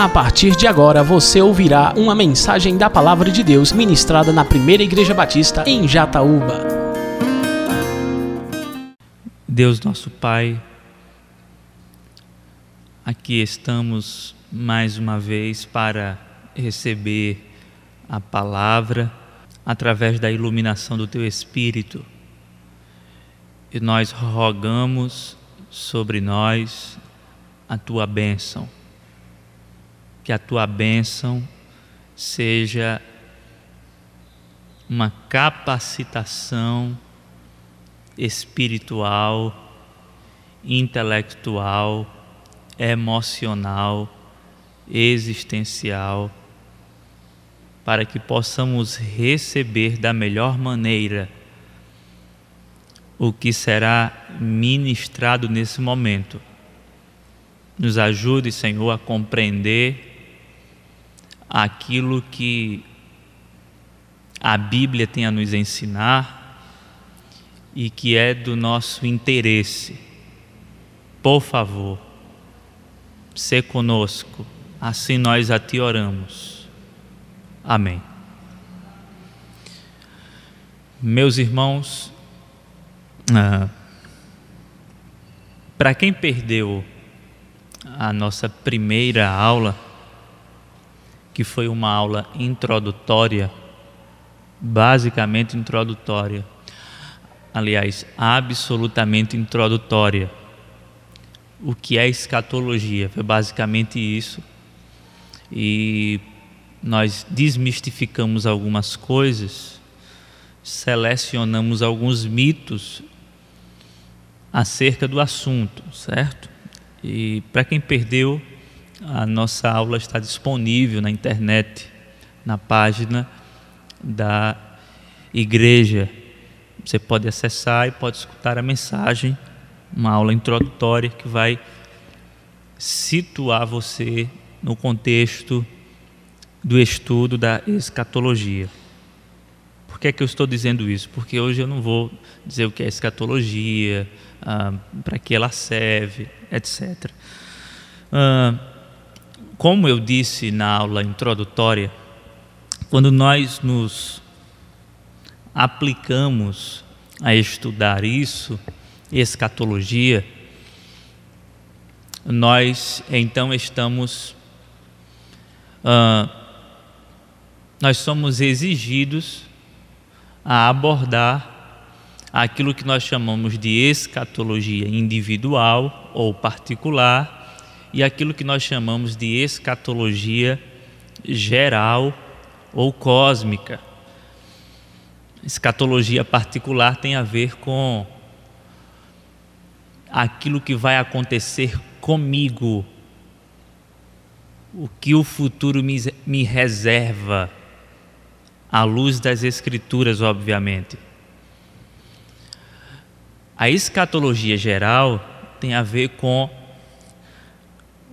A partir de agora você ouvirá uma mensagem da Palavra de Deus ministrada na Primeira Igreja Batista em Jataúba. Deus nosso Pai, aqui estamos mais uma vez para receber a palavra através da iluminação do Teu Espírito. E nós rogamos sobre nós a Tua bênção. Que a Tua bênção seja uma capacitação espiritual, intelectual, emocional, existencial para que possamos receber da melhor maneira o que será ministrado nesse momento. Nos ajude, Senhor, a compreender aquilo que a Bíblia tem a nos ensinar e que é do nosso interesse. Por favor, se conosco, assim nós a Ti oramos. Amém. Meus irmãos, ah, para quem perdeu a nossa primeira aula, que foi uma aula introdutória, basicamente introdutória, aliás, absolutamente introdutória. O que é escatologia? Foi basicamente isso. E nós desmistificamos algumas coisas, selecionamos alguns mitos acerca do assunto, certo? E para quem perdeu, a nossa aula está disponível na internet, na página da igreja. Você pode acessar e pode escutar a mensagem, uma aula introdutória que vai situar você no contexto do estudo da escatologia. Por que é que eu estou dizendo isso? Porque hoje eu não vou dizer o que é escatologia, ah, para que ela serve, etc. Ah, como eu disse na aula introdutória, quando nós nos aplicamos a estudar isso, escatologia, nós então estamos nós somos exigidos a abordar aquilo que nós chamamos de escatologia individual ou particular e aquilo que nós chamamos de escatologia geral ou cósmica. Escatologia particular tem a ver com aquilo que vai acontecer comigo, o que o futuro me, me reserva à luz das Escrituras, obviamente. A escatologia geral tem a ver com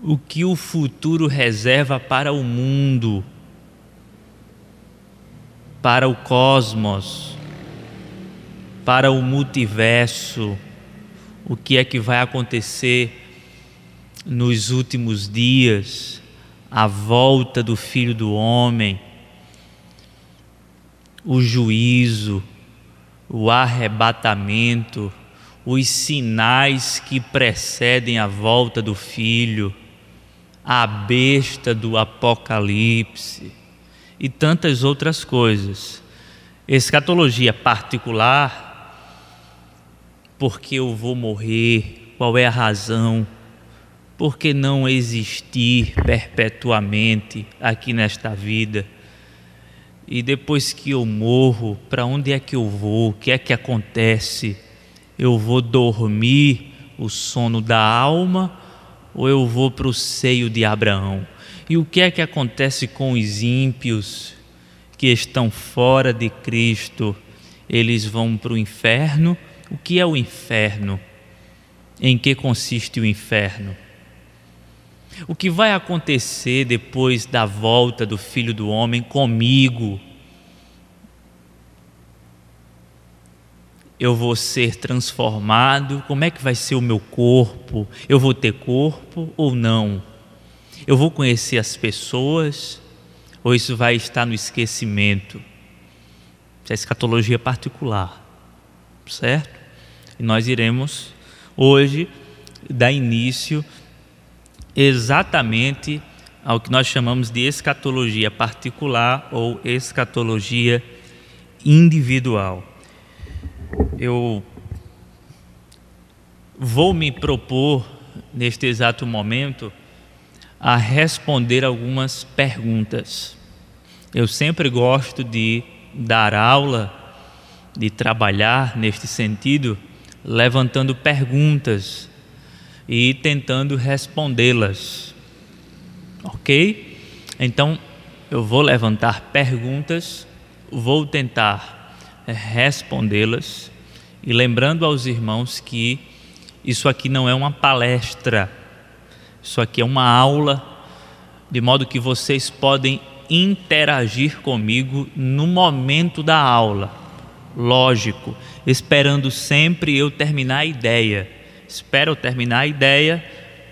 o que o futuro reserva para o mundo, para o cosmos, para o multiverso, o que é que vai acontecer nos últimos dias, a volta do Filho do Homem o juízo, o arrebatamento, os sinais que precedem a volta do filho, a besta do Apocalipse e tantas outras coisas. Escatologia particular, porque eu vou morrer, qual é a razão? Por que não existir perpetuamente aqui nesta vida? E depois que eu morro, para onde é que eu vou? O que é que acontece? Eu vou dormir o sono da alma ou eu vou para o seio de Abraão? E o que é que acontece com os ímpios que estão fora de Cristo? Eles vão para o inferno? O que é o inferno? Em que consiste o inferno? O que vai acontecer depois da volta do Filho do Homem comigo? Eu vou ser transformado? Como é que vai ser o meu corpo? Eu vou ter corpo ou não? Eu vou conhecer as pessoas ou isso vai estar no esquecimento? Isso é escatologia particular, certo? E nós iremos hoje dar início exatamente ao que nós chamamos de escatologia particular ou escatologia individual. Eu vou me propor, neste exato momento, a responder algumas perguntas. Eu sempre gosto de dar aula, de trabalhar neste sentido, levantando perguntas e tentando respondê-las. Ok? Então, eu vou levantar perguntas, vou tentar respondê-las e lembrando aos irmãos que isso aqui não é uma palestra, isso aqui é uma aula, de modo que vocês podem interagir comigo no momento da aula. Lógico, esperando sempre eu terminar a ideia. Espera eu terminar a ideia.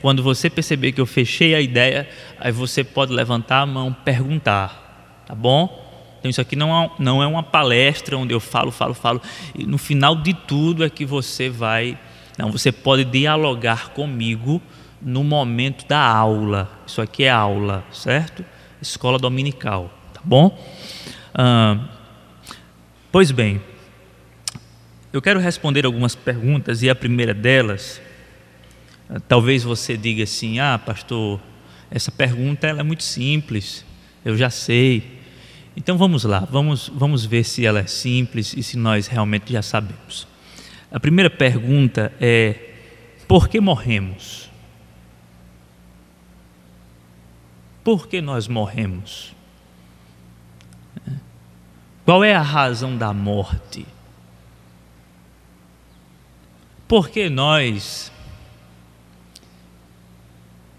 Quando você perceber que eu fechei a ideia, aí você pode levantar a mão, perguntar, tá bom? Então isso aqui não é, não é uma palestra onde eu falo, falo, falo. E no final de tudo é que você vai não, você pode dialogar comigo no momento da aula. Isso aqui é aula, certo? Escola dominical, tá bom? Ah, pois bem, eu quero responder algumas perguntas e a primeira delas, ah, talvez você diga assim: ah, pastor, essa pergunta ela é muito simples, eu já sei. Então vamos lá, vamos, vamos ver se ela é simples e se nós realmente já sabemos. A primeira pergunta é: por que morremos? Por que nós morremos? Qual é a razão da morte? Por que nós,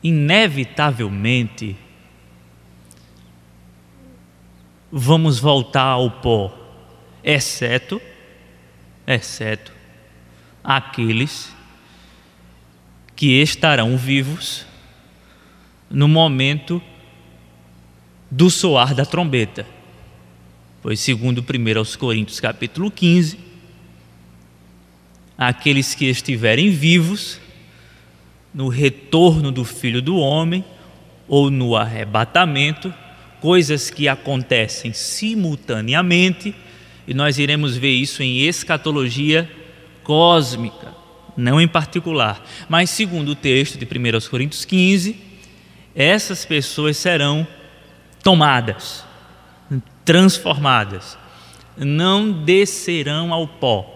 inevitavelmente, vamos voltar ao pó, exceto, exceto aqueles que estarão vivos no momento do soar da trombeta. Pois segundo 1 aos Coríntios capítulo 15, aqueles que estiverem vivos no retorno do Filho do Homem ou no arrebatamento, coisas que acontecem simultaneamente, e nós iremos ver isso em escatologia cósmica, não em particular. Mas, segundo o texto de 1 Coríntios 15, essas pessoas serão tomadas, transformadas, não descerão ao pó.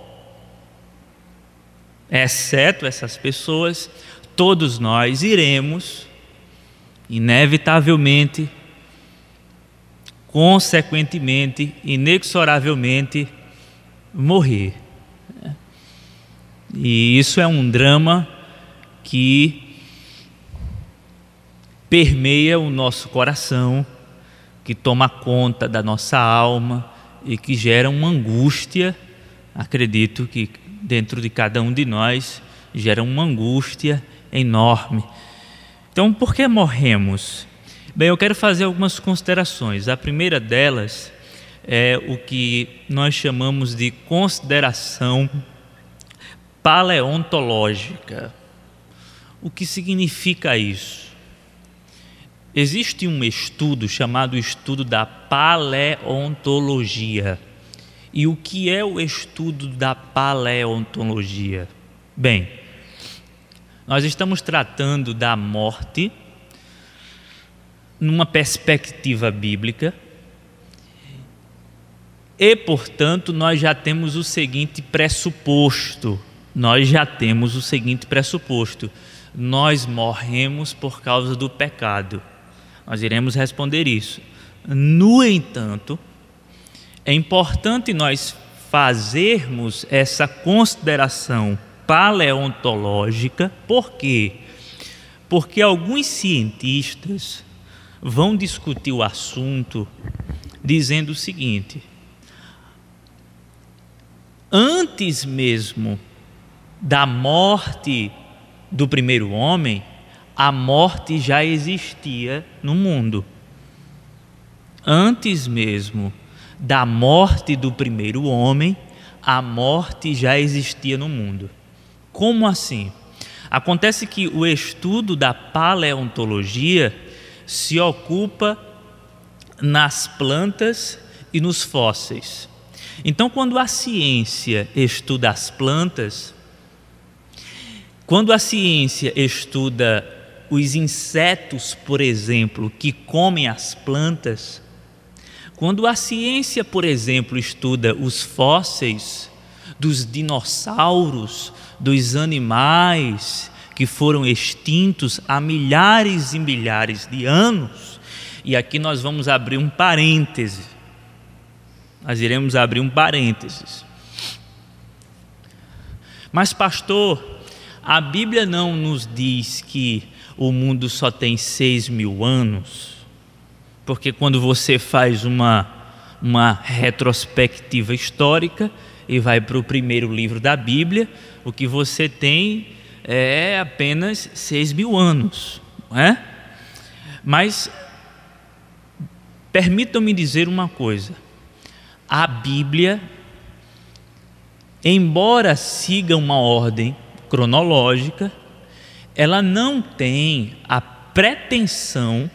Exceto essas pessoas, todos nós iremos, inevitavelmente, consequentemente, inexoravelmente, morrer. E isso é um drama que permeia o nosso coração, que toma conta da nossa alma e que gera uma angústia. Acredito que dentro de cada um de nós gera uma angústia enorme. Então, por que morremos? Bem, eu quero fazer algumas considerações. A primeira delas é o que nós chamamos de consideração paleontológica. O que significa isso? Existe um estudo chamado estudo da paleontologia. E o que é o estudo da paleontologia? Bem, nós estamos tratando da morte numa perspectiva bíblica. E, portanto, nós já temos o seguinte pressuposto: nós já temos o seguinte pressuposto: nós morremos por causa do pecado. Nós iremos responder isso. No entanto, é importante nós fazermos essa consideração paleontológica, por quê? Porque alguns cientistas vão discutir o assunto dizendo o seguinte: antes mesmo da morte do primeiro homem, a morte já existia no mundo. Antes mesmo da morte do primeiro homem, a morte já existia no mundo. Como assim? Acontece que o estudo da paleontologia se ocupa nas plantas e nos fósseis. Então, quando a ciência estuda as plantas, quando a ciência estuda os insetos, por exemplo, que comem as plantas, quando a ciência, por exemplo, estuda os fósseis dos dinossauros, dos animais que foram extintos há milhares e milhares de anos. E aqui nós vamos abrir um parêntese. Nós iremos abrir um parênteses. Mas, pastor, a Bíblia não nos diz que o mundo só tem seis mil anos, porque quando você faz uma, uma retrospectiva histórica, e vai para o primeiro livro da Bíblia, o que você tem é apenas seis mil anos, não é? Mas permitam-me dizer uma coisa: a Bíblia, embora siga uma ordem cronológica, ela não tem a pretensão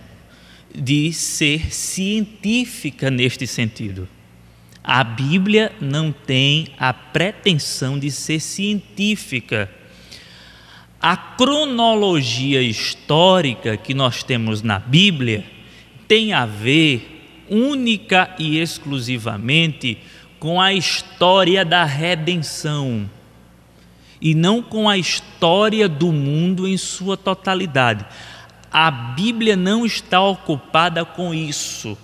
de ser científica neste sentido. A Bíblia não tem a pretensão de ser científica. A cronologia histórica que nós temos na Bíblia tem a ver única e exclusivamente com a história da redenção e não com a história do mundo em sua totalidade. A Bíblia não está ocupada com isso.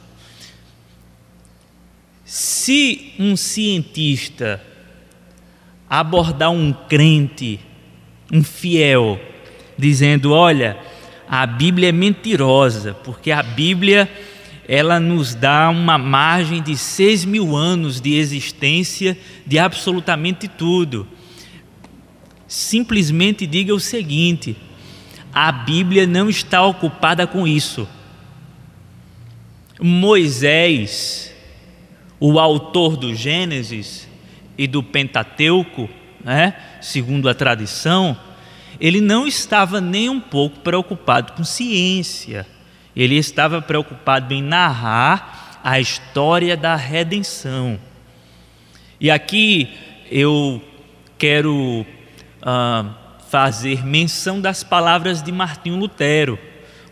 Se um cientista abordar um crente, um fiel, dizendo: Olha, a Bíblia é mentirosa, porque a Bíblia ela nos dá uma margem de seis mil anos de existência de absolutamente tudo. Simplesmente diga o seguinte: a Bíblia não está ocupada com isso. Moisés o autor do Gênesis e do Pentateuco, né, segundo a tradição, ele não estava nem um pouco preocupado com ciência. Ele estava preocupado em narrar a história da redenção. E aqui eu quero uh, fazer menção das palavras de Martinho Lutero,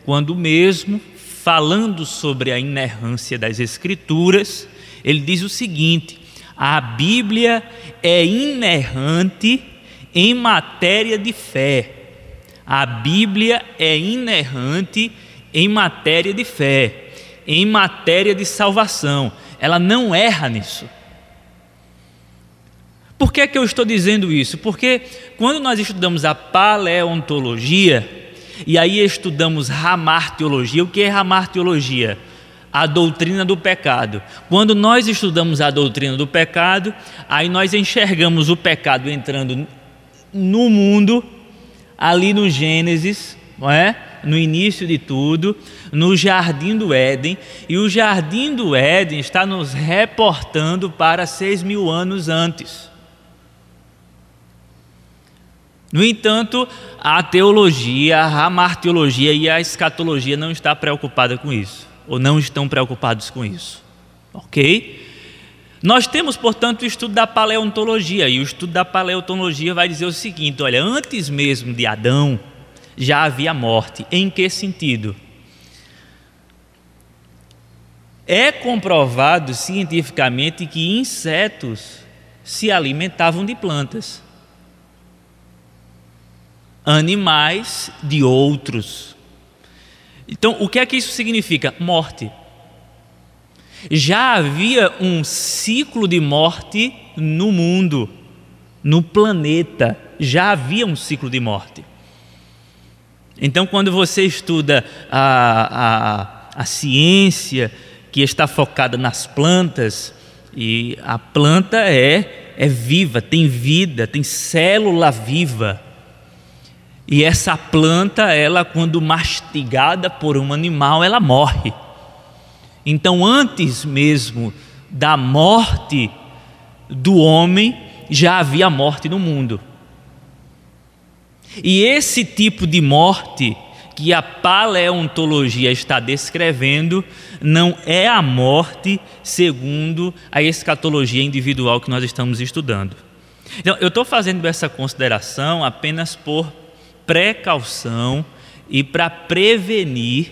quando mesmo falando sobre a inerrância das Escrituras, ele diz o seguinte: a Bíblia é inerrante em matéria de fé. A Bíblia é inerrante em matéria de fé, em matéria de salvação. Ela não erra nisso. Por que, é que eu estou dizendo isso? Porque quando nós estudamos a paleontologia, e aí estudamos ramartiologia, o que é ramartiologia? a doutrina do pecado. Quando nós estudamos a doutrina do pecado, aí nós enxergamos o pecado entrando no mundo, ali no Gênesis, não é? no início de tudo, no jardim do Éden, e o jardim do Éden está nos reportando para seis mil anos antes. No entanto, a teologia, a martiologia e a escatologia não está preocupada com isso ou não estão preocupados com isso. Ok? Nós temos, portanto, o estudo da paleontologia, e o estudo da paleontologia vai dizer o seguinte: olha, antes mesmo de Adão, já havia morte. Em que sentido? É comprovado cientificamente que insetos se alimentavam de plantas, animais de outros. Então, o que é que isso significa? Morte. Já havia um ciclo de morte no mundo, no planeta. Já havia um ciclo de morte. Então, quando você estuda a, a, a ciência que está focada nas plantas, e a planta é, é viva, tem vida, tem célula viva. E essa planta, ela quando mastigada por um animal, ela morre. Então, antes mesmo da morte do homem, já havia morte no mundo. E esse tipo de morte que a paleontologia está descrevendo não é a morte segundo a escatologia individual que nós estamos estudando. Então, eu estou fazendo essa consideração apenas por precaução e para prevenir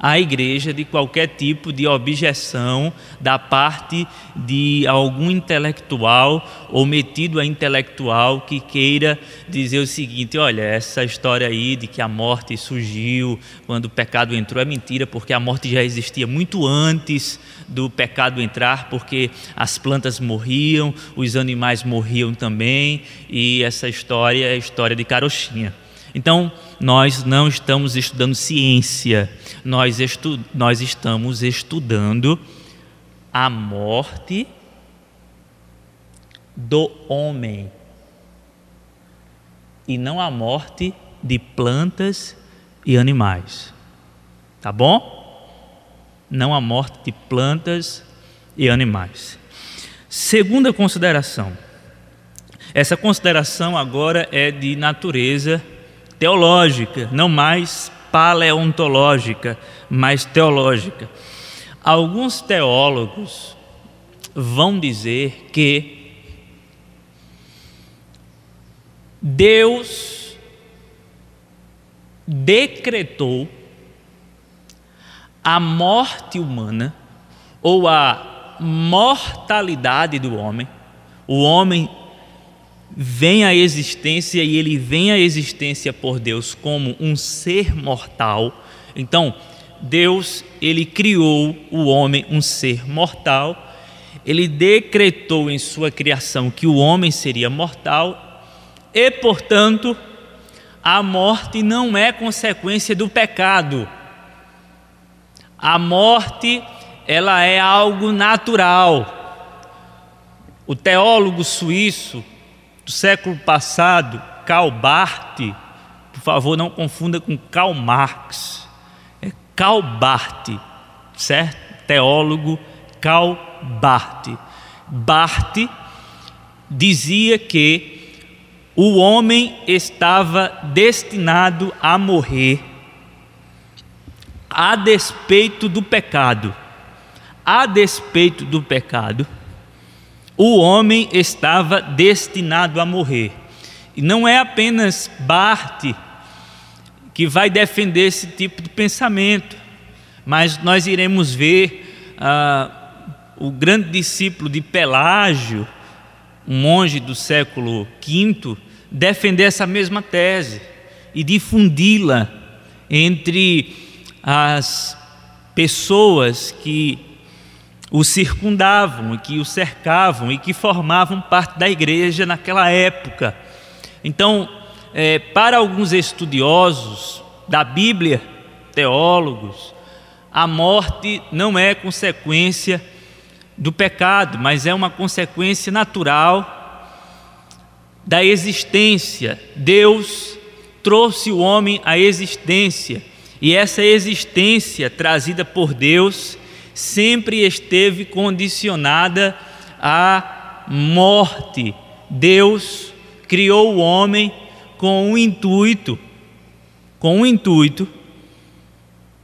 à igreja de qualquer tipo de objeção da parte de algum intelectual ou metido a intelectual que queira dizer o seguinte: olha, essa história aí de que a morte surgiu quando o pecado entrou é mentira, porque a morte já existia muito antes do pecado entrar, porque as plantas morriam, os animais morriam também, e essa história é a história de carochinha. Então, nós não estamos estudando ciência, nós, estu nós estamos estudando a morte do homem e não a morte de plantas e animais. Tá bom? Não a morte de plantas e animais. Segunda consideração. Essa consideração agora é de natureza teológica, não mais paleontológica, mas teológica. Alguns teólogos vão dizer que Deus decretou a morte humana ou a mortalidade do homem. O homem vem à existência e ele vem à existência por Deus como um ser mortal. Então, Deus, ele criou o homem um ser mortal. Ele decretou em sua criação que o homem seria mortal e, portanto, a morte não é consequência do pecado. A morte, ela é algo natural. O teólogo suíço do século passado, Karl Barth, por favor, não confunda com Karl Marx, é Karl Barth, certo? Teólogo Karl Barth. Barth dizia que o homem estava destinado a morrer a despeito do pecado. A despeito do pecado, o homem estava destinado a morrer. E não é apenas Barth que vai defender esse tipo de pensamento, mas nós iremos ver ah, o grande discípulo de Pelágio, um monge do século V, defender essa mesma tese e difundi-la entre as pessoas que o circundavam e que o cercavam e que formavam parte da igreja naquela época. Então, é, para alguns estudiosos da Bíblia, teólogos, a morte não é consequência do pecado, mas é uma consequência natural da existência. Deus trouxe o homem à existência e essa existência trazida por Deus sempre esteve condicionada à morte. Deus criou o homem com um intuito, com um intuito,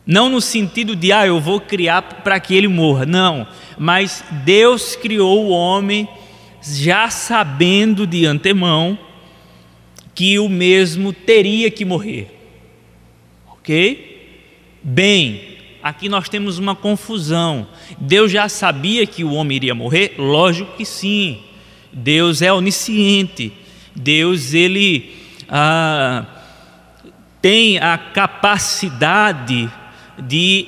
não no sentido de, ah, eu vou criar para que ele morra, não, mas Deus criou o homem já sabendo de antemão que o mesmo teria que morrer. Ok? Bem, aqui nós temos uma confusão. Deus já sabia que o homem iria morrer? Lógico que sim. Deus é onisciente. Deus, ele ah, tem a capacidade de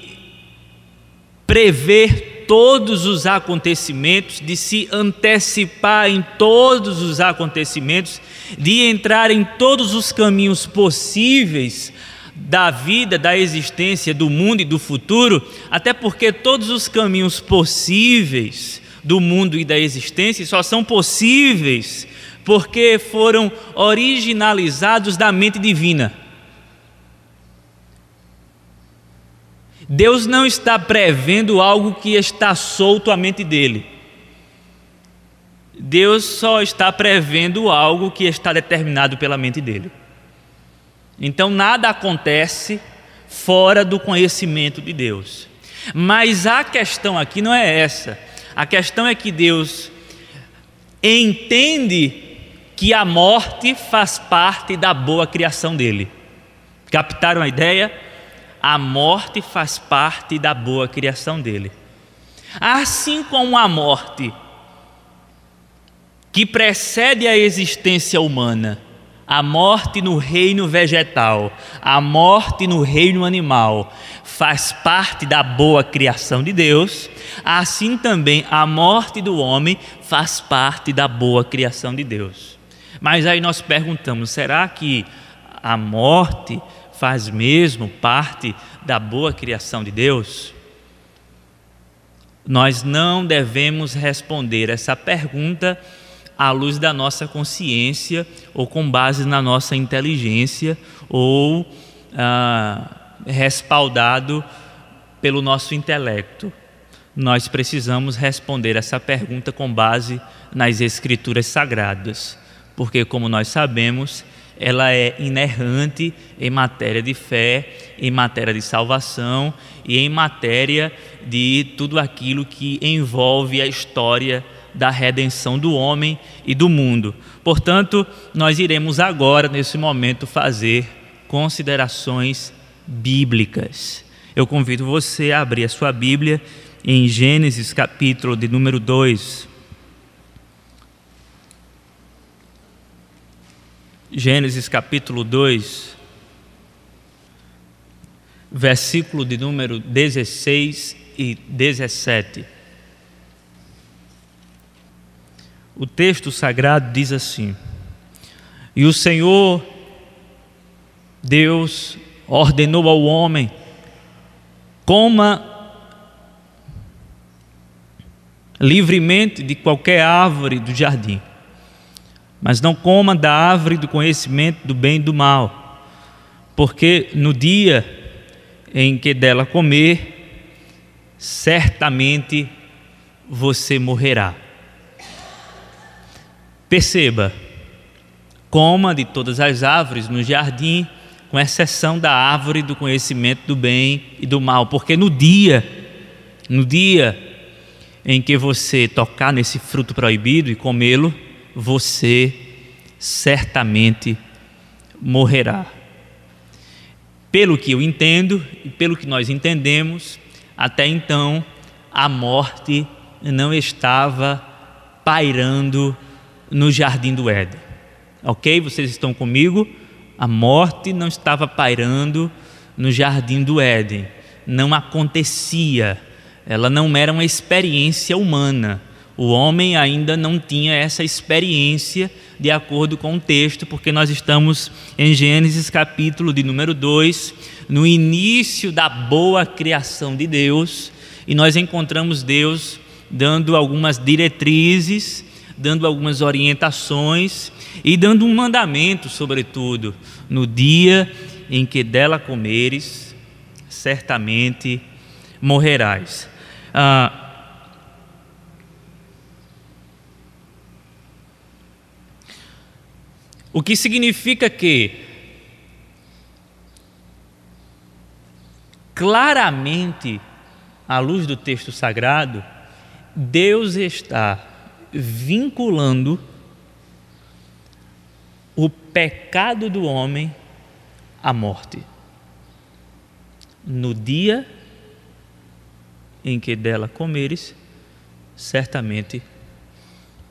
prever todos os acontecimentos, de se antecipar em todos os acontecimentos, de entrar em todos os caminhos possíveis da vida, da existência, do mundo e do futuro, até porque todos os caminhos possíveis do mundo e da existência só são possíveis porque foram originalizados da mente divina. Deus não está prevendo algo que está solto à mente dele. Deus só está prevendo algo que está determinado pela mente dele. Então nada acontece fora do conhecimento de Deus. Mas a questão aqui não é essa. A questão é que Deus entende que a morte faz parte da boa criação dele. Captaram a ideia? A morte faz parte da boa criação dele. Assim como a morte que precede a existência humana, a morte no reino vegetal, a morte no reino animal, faz parte da boa criação de Deus, assim também a morte do homem faz parte da boa criação de Deus. Mas aí nós perguntamos: será que a morte faz mesmo parte da boa criação de Deus? Nós não devemos responder essa pergunta à luz da nossa consciência ou com base na nossa inteligência ou ah, respaldado pelo nosso intelecto. Nós precisamos responder essa pergunta com base nas Escrituras Sagradas, porque, como nós sabemos, ela é inerrante em matéria de fé, em matéria de salvação e em matéria de tudo aquilo que envolve a história da redenção do homem e do mundo. Portanto, nós iremos agora, nesse momento, fazer considerações bíblicas. Eu convido você a abrir a sua Bíblia em Gênesis, capítulo de número 2. Gênesis capítulo 2, versículo de número 16 e 17. O texto sagrado diz assim: E o Senhor Deus ordenou ao homem: coma livremente de qualquer árvore do jardim, mas não coma da árvore do conhecimento do bem e do mal, porque no dia em que dela comer, certamente você morrerá. Perceba, coma de todas as árvores no jardim, com exceção da árvore do conhecimento do bem e do mal, porque no dia, no dia em que você tocar nesse fruto proibido e comê-lo, você certamente morrerá. Pelo que eu entendo e pelo que nós entendemos, até então a morte não estava pairando no jardim do Éden. Ok? Vocês estão comigo? A morte não estava pairando no jardim do Éden, não acontecia, ela não era uma experiência humana. O homem ainda não tinha essa experiência, de acordo com o texto, porque nós estamos em Gênesis capítulo de número 2, no início da boa criação de Deus, e nós encontramos Deus dando algumas diretrizes dando algumas orientações e dando um mandamento, sobretudo, no dia em que dela comeres, certamente morrerás. Ah, o que significa que claramente, à luz do texto sagrado, Deus está vinculando o pecado do homem à morte. No dia em que dela comeres, certamente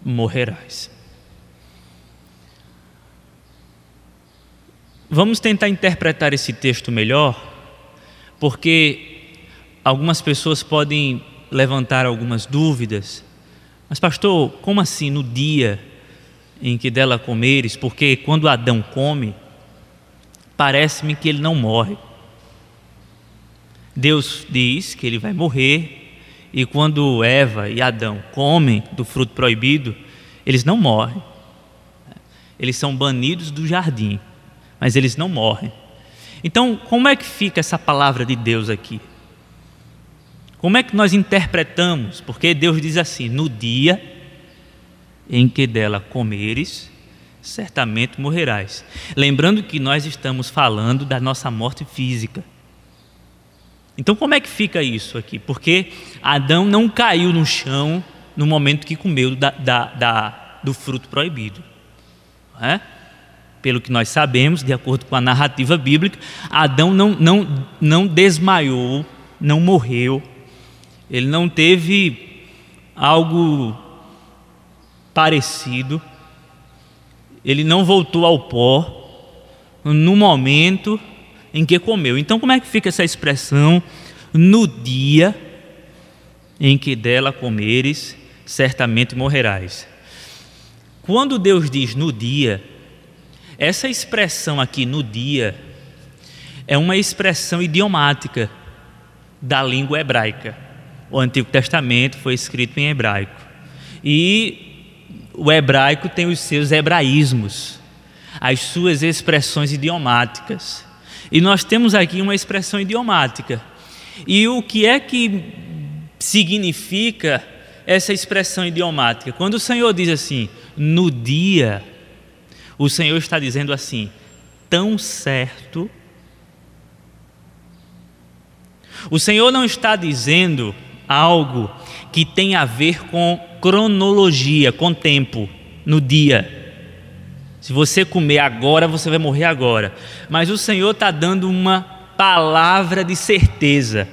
morrerás. Vamos tentar interpretar esse texto melhor, porque algumas pessoas podem levantar algumas dúvidas mas, pastor, como assim no dia em que dela comeres? Porque quando Adão come, parece-me que ele não morre. Deus diz que ele vai morrer, e quando Eva e Adão comem do fruto proibido, eles não morrem. Eles são banidos do jardim, mas eles não morrem. Então, como é que fica essa palavra de Deus aqui? Como é que nós interpretamos? Porque Deus diz assim: no dia em que dela comeres, certamente morrerás. Lembrando que nós estamos falando da nossa morte física. Então, como é que fica isso aqui? Porque Adão não caiu no chão no momento que comeu da, da, da, do fruto proibido. É? Pelo que nós sabemos, de acordo com a narrativa bíblica, Adão não, não, não desmaiou, não morreu, ele não teve algo parecido, ele não voltou ao pó no momento em que comeu. Então, como é que fica essa expressão? No dia em que dela comeres, certamente morrerás. Quando Deus diz no dia, essa expressão aqui no dia é uma expressão idiomática da língua hebraica. O Antigo Testamento foi escrito em hebraico. E o hebraico tem os seus hebraísmos, as suas expressões idiomáticas. E nós temos aqui uma expressão idiomática. E o que é que significa essa expressão idiomática? Quando o Senhor diz assim, no dia, o Senhor está dizendo assim, tão certo. O Senhor não está dizendo algo que tem a ver com cronologia, com tempo, no dia. Se você comer agora, você vai morrer agora. Mas o Senhor está dando uma palavra de certeza.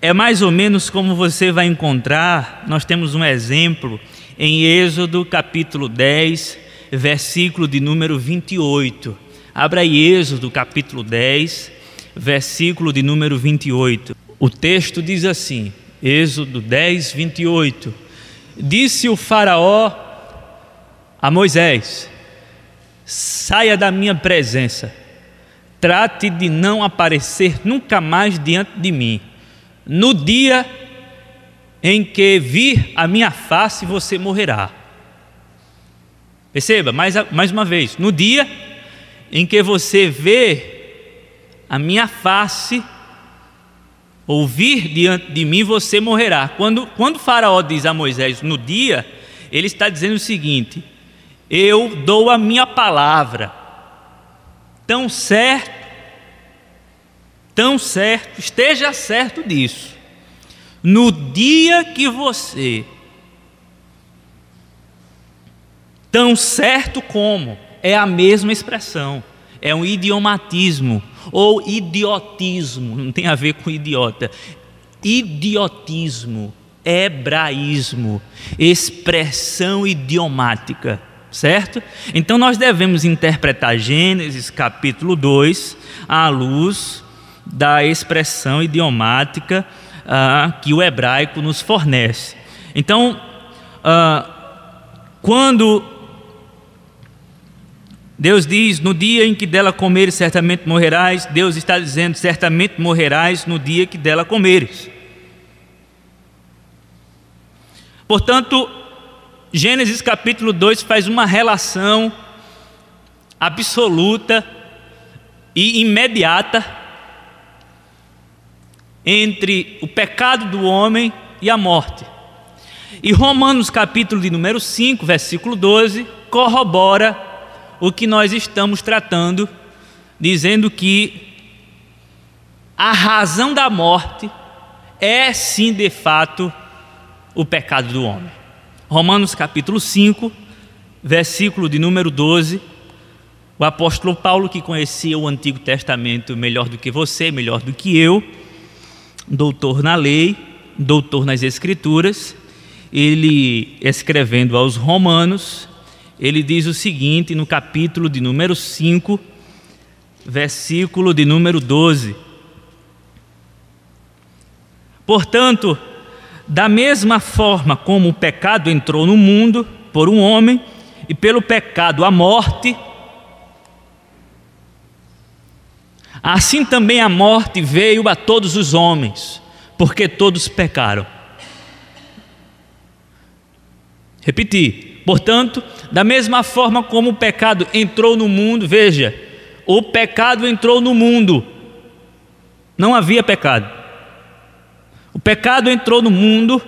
É mais ou menos como você vai encontrar, nós temos um exemplo em Êxodo capítulo 10, versículo de número 28. Abra aí Êxodo capítulo 10, versículo de número 28. O texto diz assim, Êxodo 10, 28. Disse o Faraó a Moisés: Saia da minha presença, trate de não aparecer nunca mais diante de mim. No dia em que vir a minha face, você morrerá. Perceba, mais, mais uma vez, no dia em que você vê a minha face, ouvir diante de mim, você morrerá. Quando, quando Faraó diz a Moisés no dia, ele está dizendo o seguinte: eu dou a minha palavra. Tão certo, tão certo, esteja certo disso. No dia que você, tão certo como, é a mesma expressão, é um idiomatismo ou idiotismo, não tem a ver com idiota. Idiotismo, hebraísmo, expressão idiomática certo? Então nós devemos interpretar Gênesis capítulo 2 à luz da expressão idiomática ah, que o hebraico nos fornece. Então, ah, quando Deus diz: No dia em que dela comeres, certamente morrerás. Deus está dizendo: Certamente morrerás no dia que dela comeres. Portanto, Gênesis capítulo 2 faz uma relação absoluta e imediata entre o pecado do homem e a morte. E Romanos capítulo de número 5, versículo 12, corrobora o que nós estamos tratando, dizendo que a razão da morte é sim de fato o pecado do homem. Romanos capítulo 5, versículo de número 12. O apóstolo Paulo, que conhecia o Antigo Testamento melhor do que você, melhor do que eu, doutor na lei, doutor nas Escrituras, ele escrevendo aos Romanos, ele diz o seguinte no capítulo de número 5, versículo de número 12: Portanto, da mesma forma como o pecado entrou no mundo por um homem, e pelo pecado a morte, assim também a morte veio a todos os homens, porque todos pecaram. Repetir. Portanto, da mesma forma como o pecado entrou no mundo, veja, o pecado entrou no mundo. Não havia pecado. O pecado entrou no mundo,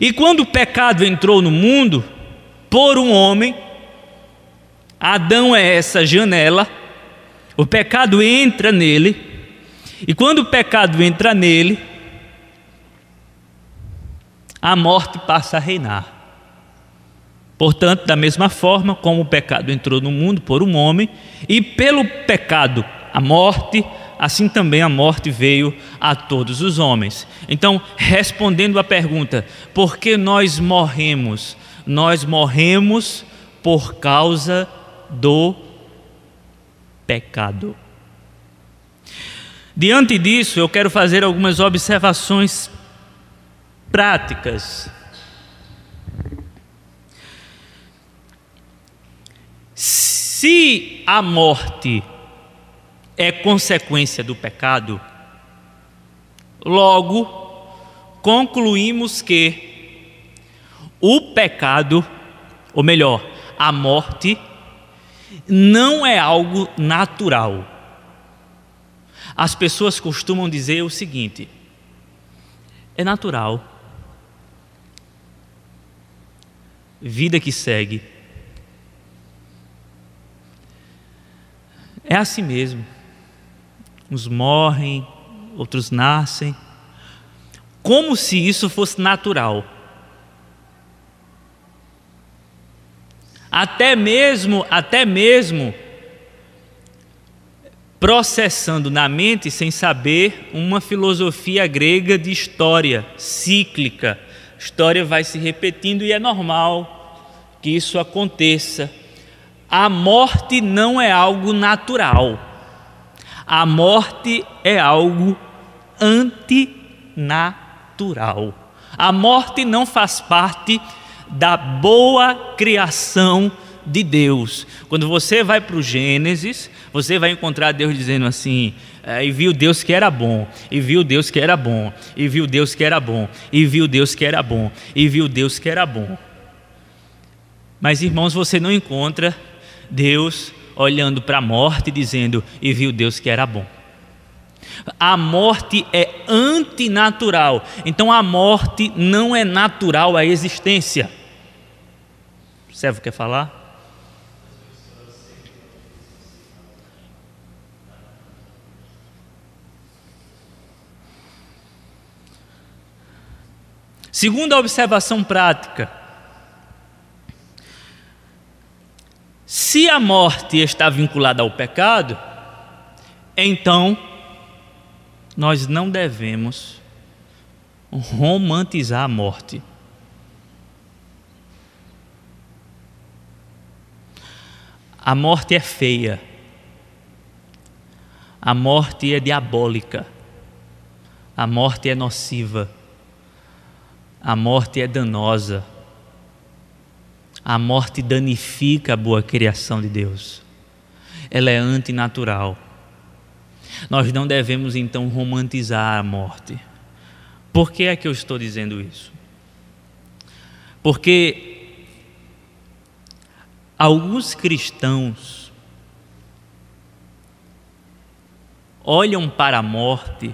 e quando o pecado entrou no mundo, por um homem, Adão é essa janela, o pecado entra nele, e quando o pecado entra nele, a morte passa a reinar. Portanto, da mesma forma como o pecado entrou no mundo por um homem, e pelo pecado a morte, assim também a morte veio a todos os homens. Então, respondendo à pergunta, por que nós morremos? Nós morremos por causa do pecado. Diante disso, eu quero fazer algumas observações práticas. Se a morte é consequência do pecado, logo concluímos que o pecado, ou melhor, a morte, não é algo natural. As pessoas costumam dizer o seguinte: é natural. Vida que segue. É assim mesmo. Uns morrem, outros nascem. Como se isso fosse natural. até mesmo, até mesmo processando na mente sem saber uma filosofia grega de história cíclica. A história vai se repetindo e é normal que isso aconteça. A morte não é algo natural. A morte é algo antinatural. A morte não faz parte da boa criação de Deus. Quando você vai para o Gênesis, você vai encontrar Deus dizendo assim: é, e viu Deus que era bom, e viu Deus que era bom, e viu Deus que era bom, e viu Deus que era bom, e viu Deus que era bom. Mas irmãos, você não encontra Deus olhando para a morte dizendo: e viu Deus que era bom. A morte é antinatural, então a morte não é natural à existência servo quer falar? Segunda observação prática. Se a morte está vinculada ao pecado, então nós não devemos romantizar a morte. A morte é feia. A morte é diabólica. A morte é nociva. A morte é danosa. A morte danifica a boa criação de Deus. Ela é antinatural. Nós não devemos então romantizar a morte. Por que é que eu estou dizendo isso? Porque Alguns cristãos olham para a morte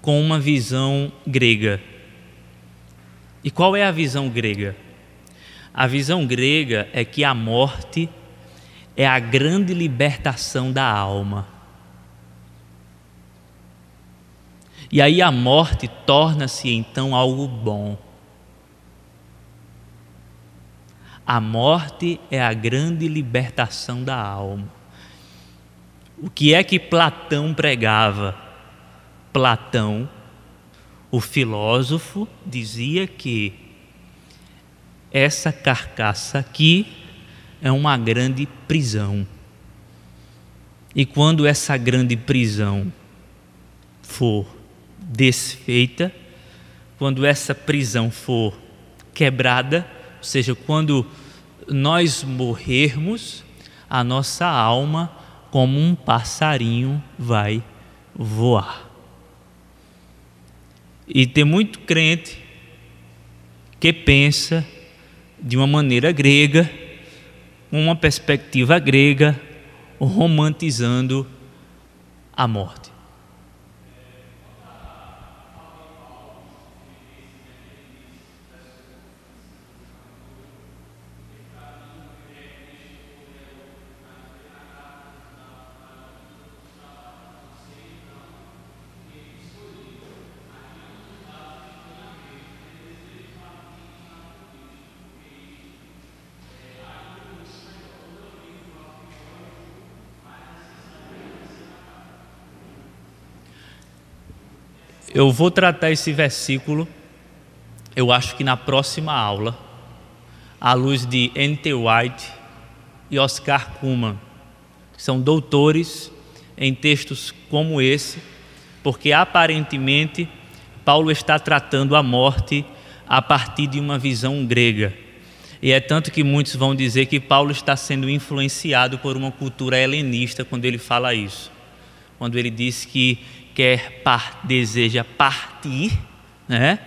com uma visão grega. E qual é a visão grega? A visão grega é que a morte é a grande libertação da alma. E aí a morte torna-se então algo bom. A morte é a grande libertação da alma. O que é que Platão pregava? Platão, o filósofo, dizia que essa carcaça aqui é uma grande prisão. E quando essa grande prisão for desfeita, quando essa prisão for quebrada, ou seja, quando nós morrermos, a nossa alma, como um passarinho, vai voar. E tem muito crente que pensa de uma maneira grega, uma perspectiva grega, romantizando a morte. Eu vou tratar esse versículo, eu acho que na próxima aula, à luz de N.T. White e Oscar Kuhlman, que são doutores em textos como esse, porque aparentemente Paulo está tratando a morte a partir de uma visão grega. E é tanto que muitos vão dizer que Paulo está sendo influenciado por uma cultura helenista quando ele fala isso. Quando ele diz que quer par, deseja partir, né,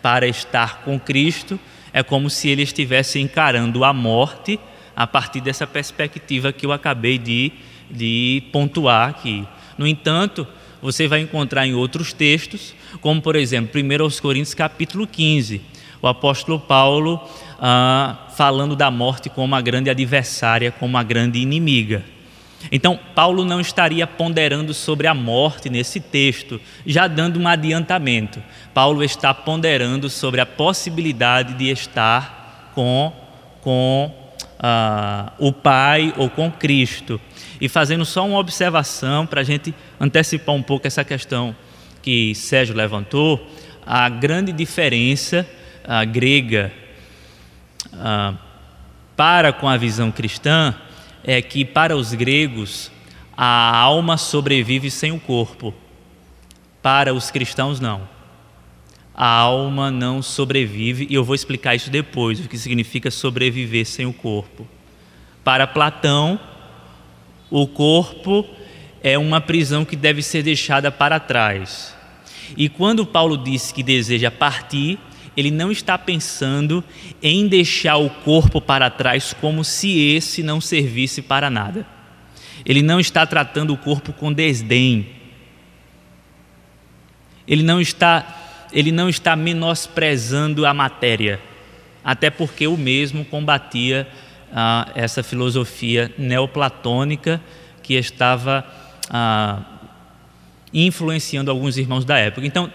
para estar com Cristo, é como se ele estivesse encarando a morte a partir dessa perspectiva que eu acabei de, de pontuar aqui. No entanto, você vai encontrar em outros textos, como por exemplo, 1 Coríntios capítulo 15, o apóstolo Paulo ah, falando da morte como uma grande adversária, como uma grande inimiga. Então, Paulo não estaria ponderando sobre a morte nesse texto, já dando um adiantamento. Paulo está ponderando sobre a possibilidade de estar com, com uh, o Pai ou com Cristo. E fazendo só uma observação para a gente antecipar um pouco essa questão que Sérgio levantou, a grande diferença uh, grega uh, para com a visão cristã é que para os gregos a alma sobrevive sem o corpo. Para os cristãos não. A alma não sobrevive e eu vou explicar isso depois, o que significa sobreviver sem o corpo. Para Platão, o corpo é uma prisão que deve ser deixada para trás. E quando Paulo diz que deseja partir, ele não está pensando em deixar o corpo para trás como se esse não servisse para nada. Ele não está tratando o corpo com desdém. Ele não está, ele não está menosprezando a matéria, até porque o mesmo combatia ah, essa filosofia neoplatônica que estava ah, influenciando alguns irmãos da época. Então,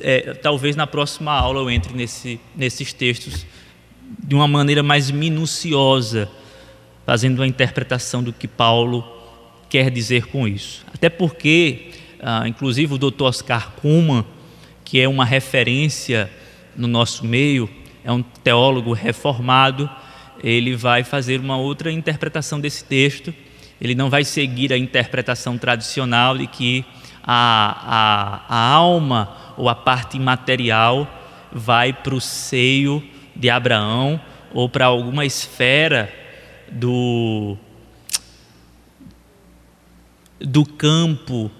é, talvez na próxima aula eu entre nesse, nesses textos de uma maneira mais minuciosa, fazendo uma interpretação do que Paulo quer dizer com isso. Até porque, ah, inclusive, o Dr. Oscar Kuhlmann, que é uma referência no nosso meio, é um teólogo reformado, ele vai fazer uma outra interpretação desse texto. Ele não vai seguir a interpretação tradicional de que a, a, a alma ou a parte imaterial vai para o seio de Abraão ou para alguma esfera do, do campo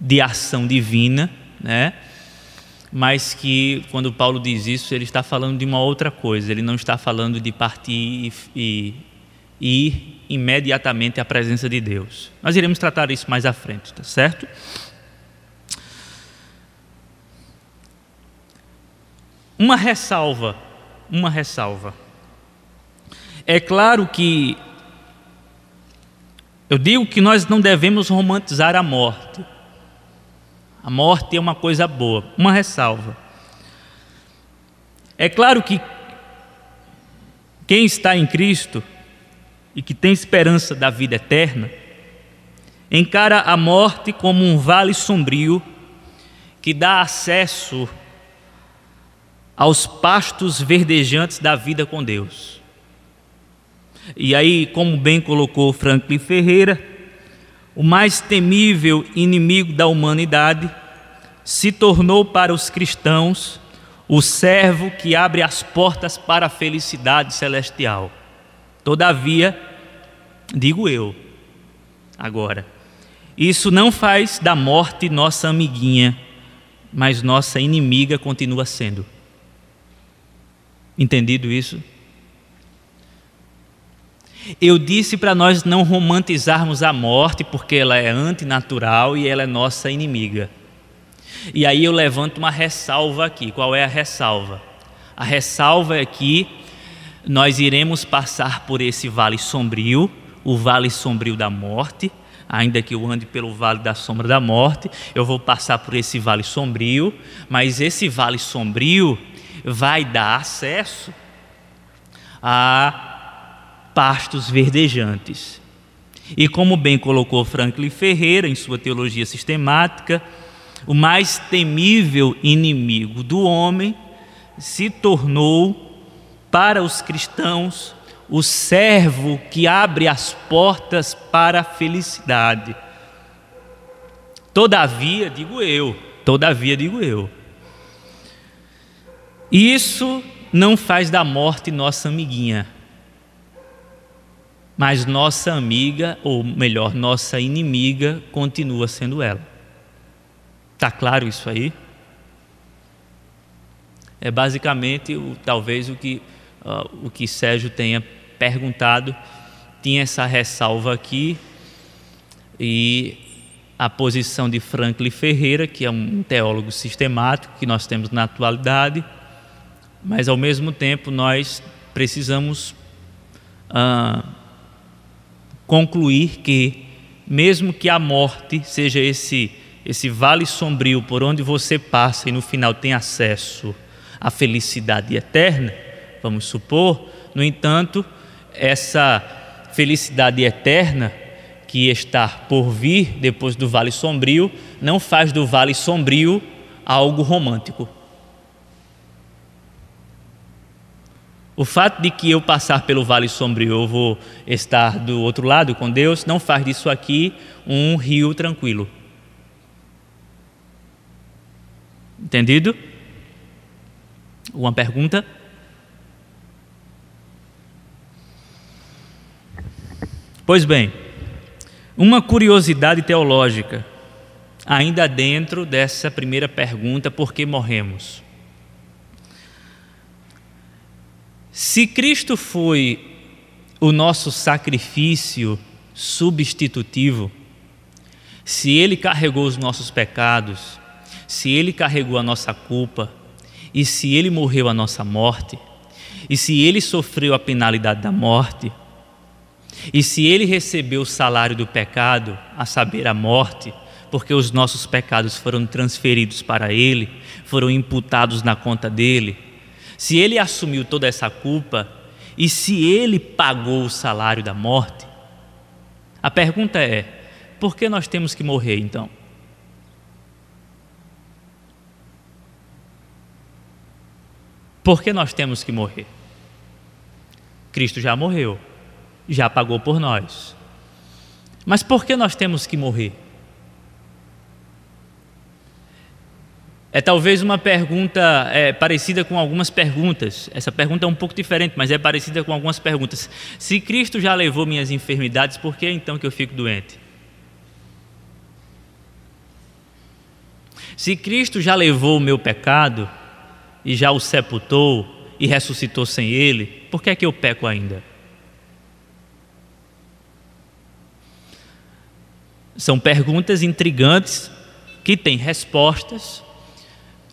de ação divina, né? mas que quando Paulo diz isso, ele está falando de uma outra coisa, ele não está falando de partir e, e ir imediatamente à presença de Deus. Nós iremos tratar isso mais à frente, tá certo? Uma ressalva, uma ressalva. É claro que eu digo que nós não devemos romantizar a morte. A morte é uma coisa boa. Uma ressalva. É claro que quem está em Cristo e que tem esperança da vida eterna, encara a morte como um vale sombrio que dá acesso aos pastos verdejantes da vida com Deus. E aí, como bem colocou Franklin Ferreira, o mais temível inimigo da humanidade se tornou para os cristãos o servo que abre as portas para a felicidade celestial. Todavia, digo eu, agora, isso não faz da morte nossa amiguinha, mas nossa inimiga continua sendo. Entendido isso? Eu disse para nós não romantizarmos a morte, porque ela é antinatural e ela é nossa inimiga. E aí eu levanto uma ressalva aqui. Qual é a ressalva? A ressalva é que nós iremos passar por esse vale sombrio, o vale sombrio da morte, ainda que eu ande pelo vale da sombra da morte, eu vou passar por esse vale sombrio, mas esse vale sombrio vai dar acesso a pastos verdejantes. E como bem colocou Franklin Ferreira em sua teologia sistemática, o mais temível inimigo do homem se tornou para os cristãos o servo que abre as portas para a felicidade. Todavia, digo eu, todavia, digo eu, isso não faz da morte nossa amiguinha, mas nossa amiga, ou melhor, nossa inimiga, continua sendo ela. Está claro isso aí? É basicamente, talvez, o que, uh, o que Sérgio tenha perguntado, tinha essa ressalva aqui, e a posição de Franklin Ferreira, que é um teólogo sistemático que nós temos na atualidade, mas ao mesmo tempo nós precisamos ah, concluir que, mesmo que a morte seja esse, esse vale sombrio por onde você passa e no final tem acesso à felicidade eterna, vamos supor, no entanto, essa felicidade eterna que está por vir depois do vale sombrio, não faz do vale sombrio algo romântico. O fato de que eu passar pelo vale sombrio, eu vou estar do outro lado com Deus, não faz disso aqui um rio tranquilo. Entendido? Uma pergunta? Pois bem, uma curiosidade teológica, ainda dentro dessa primeira pergunta: por que morremos? Se Cristo foi o nosso sacrifício substitutivo, se Ele carregou os nossos pecados, se Ele carregou a nossa culpa, e se Ele morreu a nossa morte, e se Ele sofreu a penalidade da morte, e se ele recebeu o salário do pecado, a saber, a morte, porque os nossos pecados foram transferidos para ele, foram imputados na conta dele, se ele assumiu toda essa culpa e se ele pagou o salário da morte, a pergunta é: por que nós temos que morrer então? Por que nós temos que morrer? Cristo já morreu já pagou por nós. Mas por que nós temos que morrer? É talvez uma pergunta é, parecida com algumas perguntas. Essa pergunta é um pouco diferente, mas é parecida com algumas perguntas. Se Cristo já levou minhas enfermidades, por que então que eu fico doente? Se Cristo já levou o meu pecado e já o sepultou e ressuscitou sem ele, por que é que eu peco ainda? São perguntas intrigantes que têm respostas.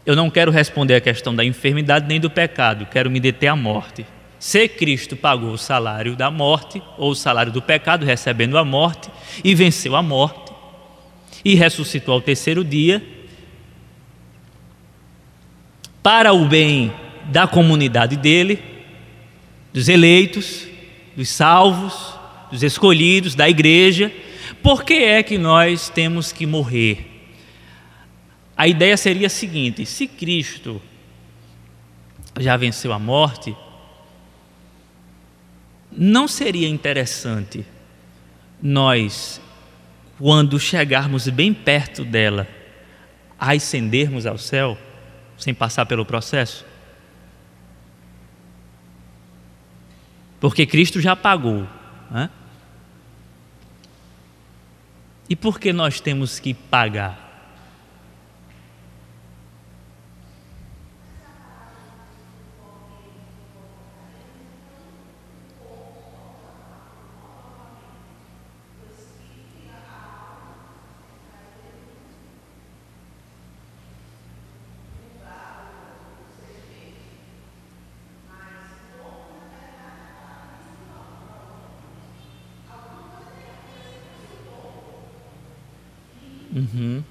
Eu não quero responder a questão da enfermidade nem do pecado, quero me deter à morte. Se Cristo pagou o salário da morte, ou o salário do pecado, recebendo a morte, e venceu a morte, e ressuscitou ao terceiro dia, para o bem da comunidade dele, dos eleitos, dos salvos, dos escolhidos, da igreja, por que é que nós temos que morrer? A ideia seria a seguinte: se Cristo já venceu a morte, não seria interessante nós, quando chegarmos bem perto dela, ascendermos ao céu, sem passar pelo processo? Porque Cristo já pagou. Né? E por que nós temos que pagar? Uhum.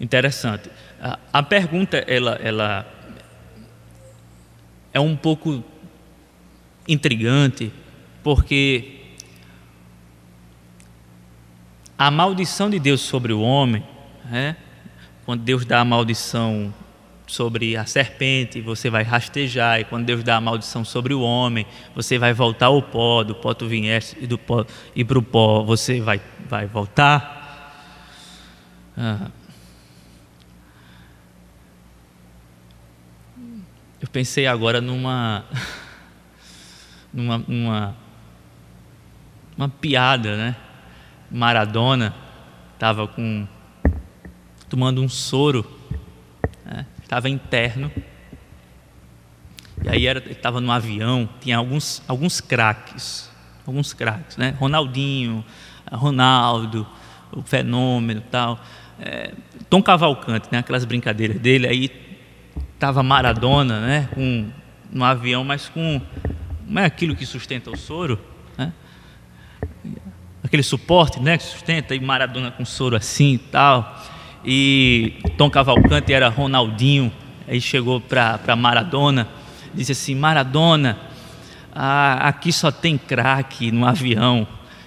Interessante. A, a pergunta ela, ela é um pouco intrigante, porque a maldição de Deus sobre o homem, né? quando Deus dá a maldição sobre a serpente, você vai rastejar, e quando Deus dá a maldição sobre o homem, você vai voltar ao pó, do pó tu vieste e do pó e para o pó você vai, vai voltar. Ah. Eu pensei agora numa numa, numa uma piada, né? Maradona estava com tomando um soro, estava interno. E aí era, ele estava no avião, tinha alguns alguns craques, alguns craques, né? Ronaldinho, Ronaldo, o fenômeno, tal. É, Tom Cavalcante, né? Aquelas brincadeiras dele aí estava Maradona, né, com, no avião, mas com não é aquilo que sustenta o soro, né? aquele suporte, né, que sustenta e Maradona com soro assim e tal. E Tom Cavalcante era Ronaldinho, aí chegou para Maradona, disse assim: Maradona, ah, aqui só tem craque no avião.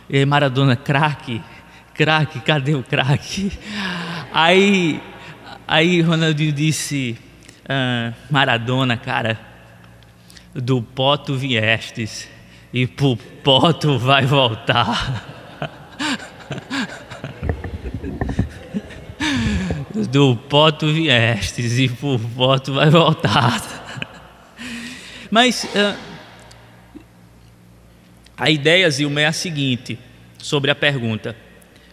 E Maradona, craque, craque, cadê o craque? Aí, aí Ronaldinho disse: ah, Maradona, cara, do pó tu viestes e pro pó tu vai voltar. do pó tu viestes e pro pó tu vai voltar. Mas uh, a ideia, Zilma, é a seguinte, sobre a pergunta.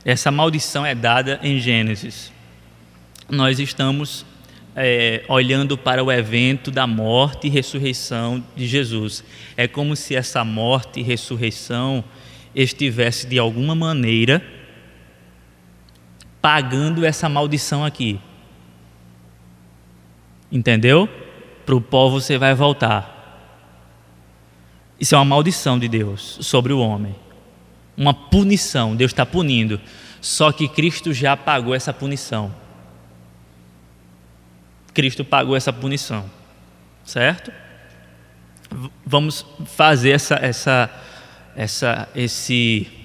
Essa maldição é dada em Gênesis. Nós estamos é, olhando para o evento da morte e ressurreição de Jesus. É como se essa morte e ressurreição estivesse de alguma maneira pagando essa maldição aqui. Entendeu? Para o pó você vai voltar. Isso é uma maldição de Deus sobre o homem. Uma punição. Deus está punindo. Só que Cristo já pagou essa punição. Cristo pagou essa punição, certo? Vamos fazer essa, essa, essa, esse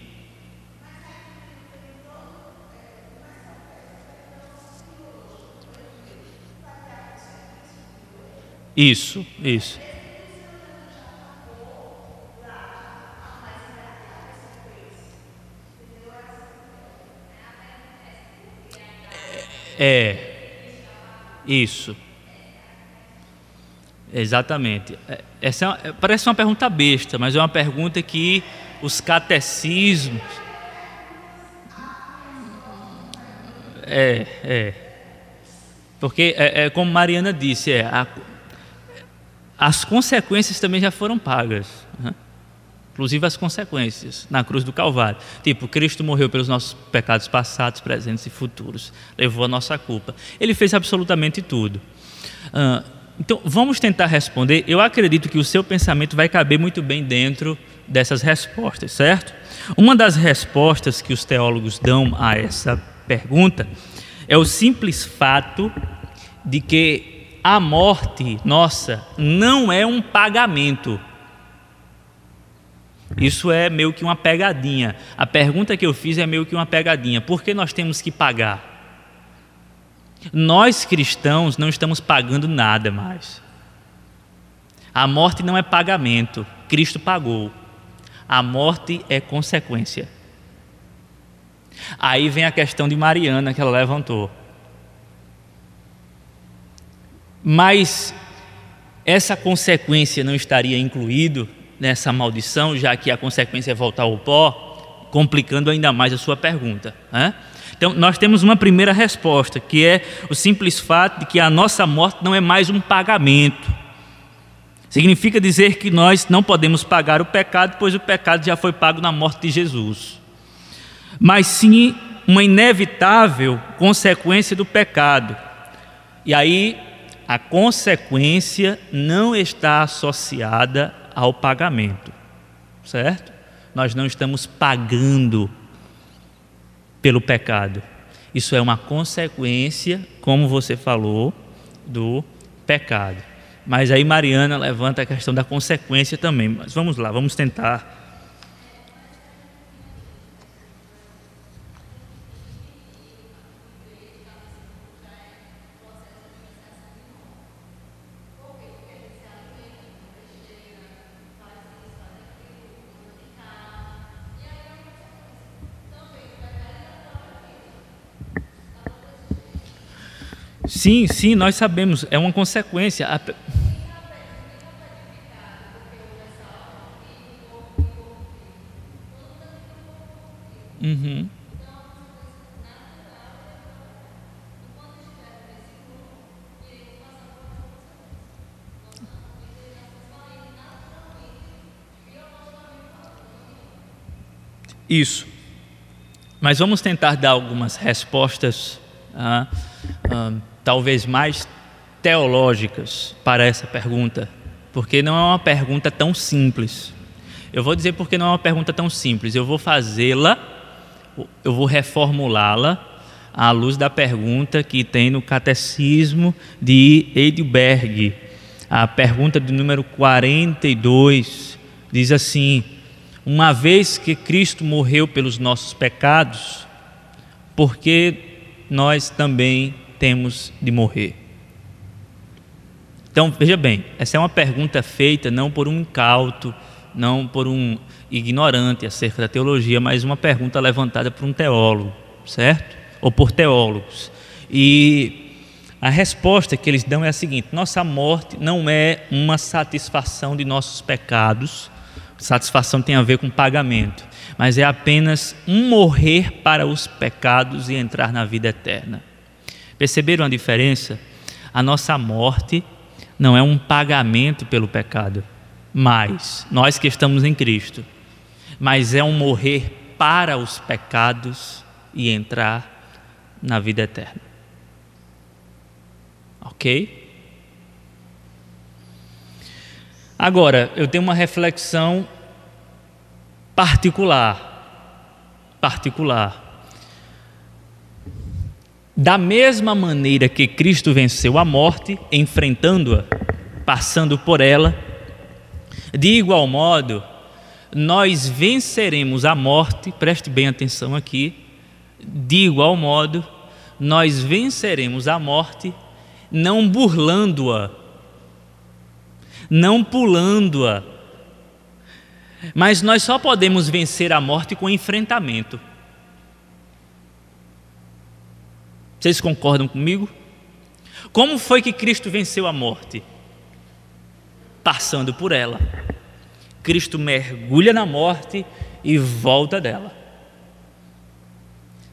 Isso, isso. É. Isso. Exatamente. É, essa é, parece uma pergunta besta, mas é uma pergunta que os catecismos. É, é. Porque, é, é como Mariana disse, é, a, as consequências também já foram pagas. Né? Inclusive as consequências na cruz do Calvário. Tipo, Cristo morreu pelos nossos pecados passados, presentes e futuros. Levou a nossa culpa. Ele fez absolutamente tudo. Uh, então, vamos tentar responder. Eu acredito que o seu pensamento vai caber muito bem dentro dessas respostas, certo? Uma das respostas que os teólogos dão a essa pergunta é o simples fato de que a morte nossa não é um pagamento isso é meio que uma pegadinha. A pergunta que eu fiz é meio que uma pegadinha. Por que nós temos que pagar? Nós cristãos não estamos pagando nada mais. A morte não é pagamento, Cristo pagou. A morte é consequência. Aí vem a questão de Mariana que ela levantou. Mas essa consequência não estaria incluído nessa maldição, já que a consequência é voltar ao pó, complicando ainda mais a sua pergunta. Né? Então, nós temos uma primeira resposta, que é o simples fato de que a nossa morte não é mais um pagamento. Significa dizer que nós não podemos pagar o pecado, pois o pecado já foi pago na morte de Jesus. Mas sim uma inevitável consequência do pecado. E aí a consequência não está associada ao pagamento, certo? Nós não estamos pagando pelo pecado. Isso é uma consequência, como você falou, do pecado. Mas aí Mariana levanta a questão da consequência também. Mas vamos lá, vamos tentar Sim, sim, nós sabemos, é uma consequência. Uhum. Isso. Mas vamos tentar dar algumas respostas. Ah, ah, talvez mais teológicas para essa pergunta, porque não é uma pergunta tão simples. Eu vou dizer porque não é uma pergunta tão simples. Eu vou fazê-la, eu vou reformulá-la à luz da pergunta que tem no Catecismo de Heidelberg. A pergunta do número 42 diz assim: Uma vez que Cristo morreu pelos nossos pecados, porque nós também temos de morrer? Então, veja bem, essa é uma pergunta feita não por um incauto, não por um ignorante acerca da teologia, mas uma pergunta levantada por um teólogo, certo? Ou por teólogos. E a resposta que eles dão é a seguinte: nossa morte não é uma satisfação de nossos pecados, satisfação tem a ver com pagamento, mas é apenas um morrer para os pecados e entrar na vida eterna. Perceberam a diferença? A nossa morte não é um pagamento pelo pecado, mas nós que estamos em Cristo, mas é um morrer para os pecados e entrar na vida eterna. Ok? Agora, eu tenho uma reflexão particular. Particular. Da mesma maneira que Cristo venceu a morte, enfrentando-a, passando por ela, de igual modo, nós venceremos a morte, preste bem atenção aqui, de igual modo, nós venceremos a morte não burlando-a, não pulando-a, mas nós só podemos vencer a morte com enfrentamento. Vocês concordam comigo? Como foi que Cristo venceu a morte? Passando por ela. Cristo mergulha na morte e volta dela.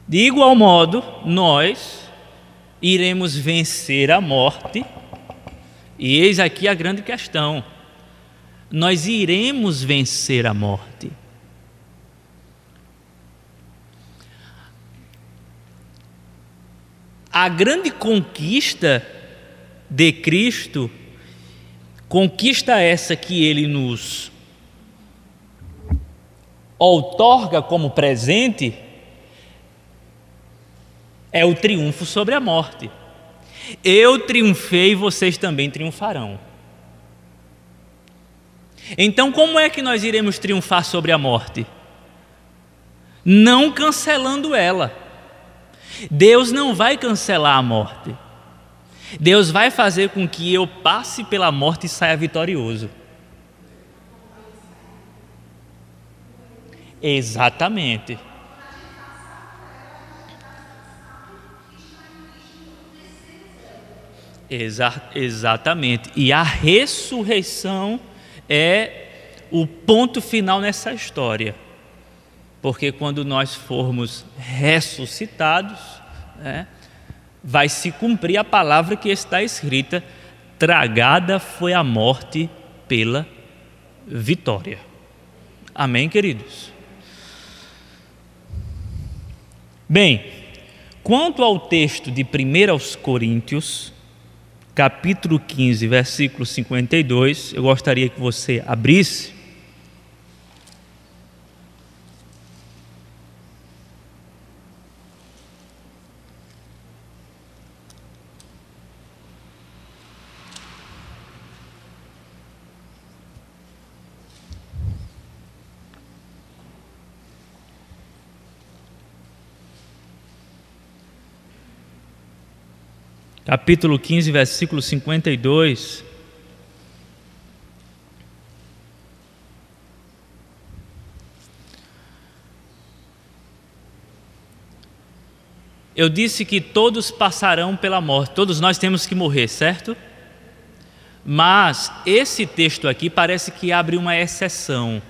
De igual modo, nós iremos vencer a morte, e eis aqui a grande questão: nós iremos vencer a morte. A grande conquista de Cristo, conquista essa que ele nos outorga como presente, é o triunfo sobre a morte. Eu triunfei, vocês também triunfarão. Então, como é que nós iremos triunfar sobre a morte? Não cancelando ela Deus não vai cancelar a morte. Deus vai fazer com que eu passe pela morte e saia vitorioso. Exatamente. Exa exatamente. E a ressurreição é o ponto final nessa história porque quando nós formos ressuscitados, né, vai se cumprir a palavra que está escrita: tragada foi a morte pela vitória. Amém, queridos? Bem, quanto ao texto de 1 aos Coríntios, capítulo 15, versículo 52. Eu gostaria que você abrisse. Capítulo 15, versículo 52. Eu disse que todos passarão pela morte, todos nós temos que morrer, certo? Mas esse texto aqui parece que abre uma exceção.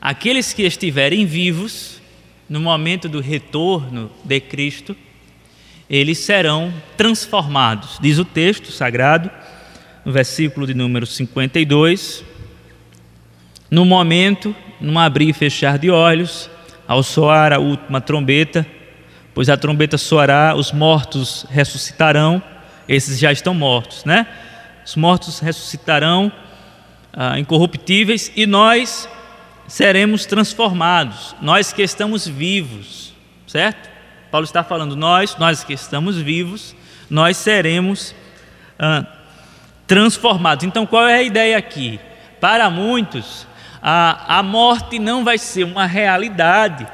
Aqueles que estiverem vivos no momento do retorno de Cristo, eles serão transformados. Diz o texto sagrado, no versículo de número 52. No momento, num abrir e fechar de olhos, ao soar a última trombeta, pois a trombeta soará, os mortos ressuscitarão, esses já estão mortos, né? Os mortos ressuscitarão ah, incorruptíveis e nós seremos transformados, nós que estamos vivos, certo? Paulo está falando, nós, nós que estamos vivos, nós seremos ah, transformados. Então, qual é a ideia aqui? Para muitos, a, a morte não vai ser uma realidade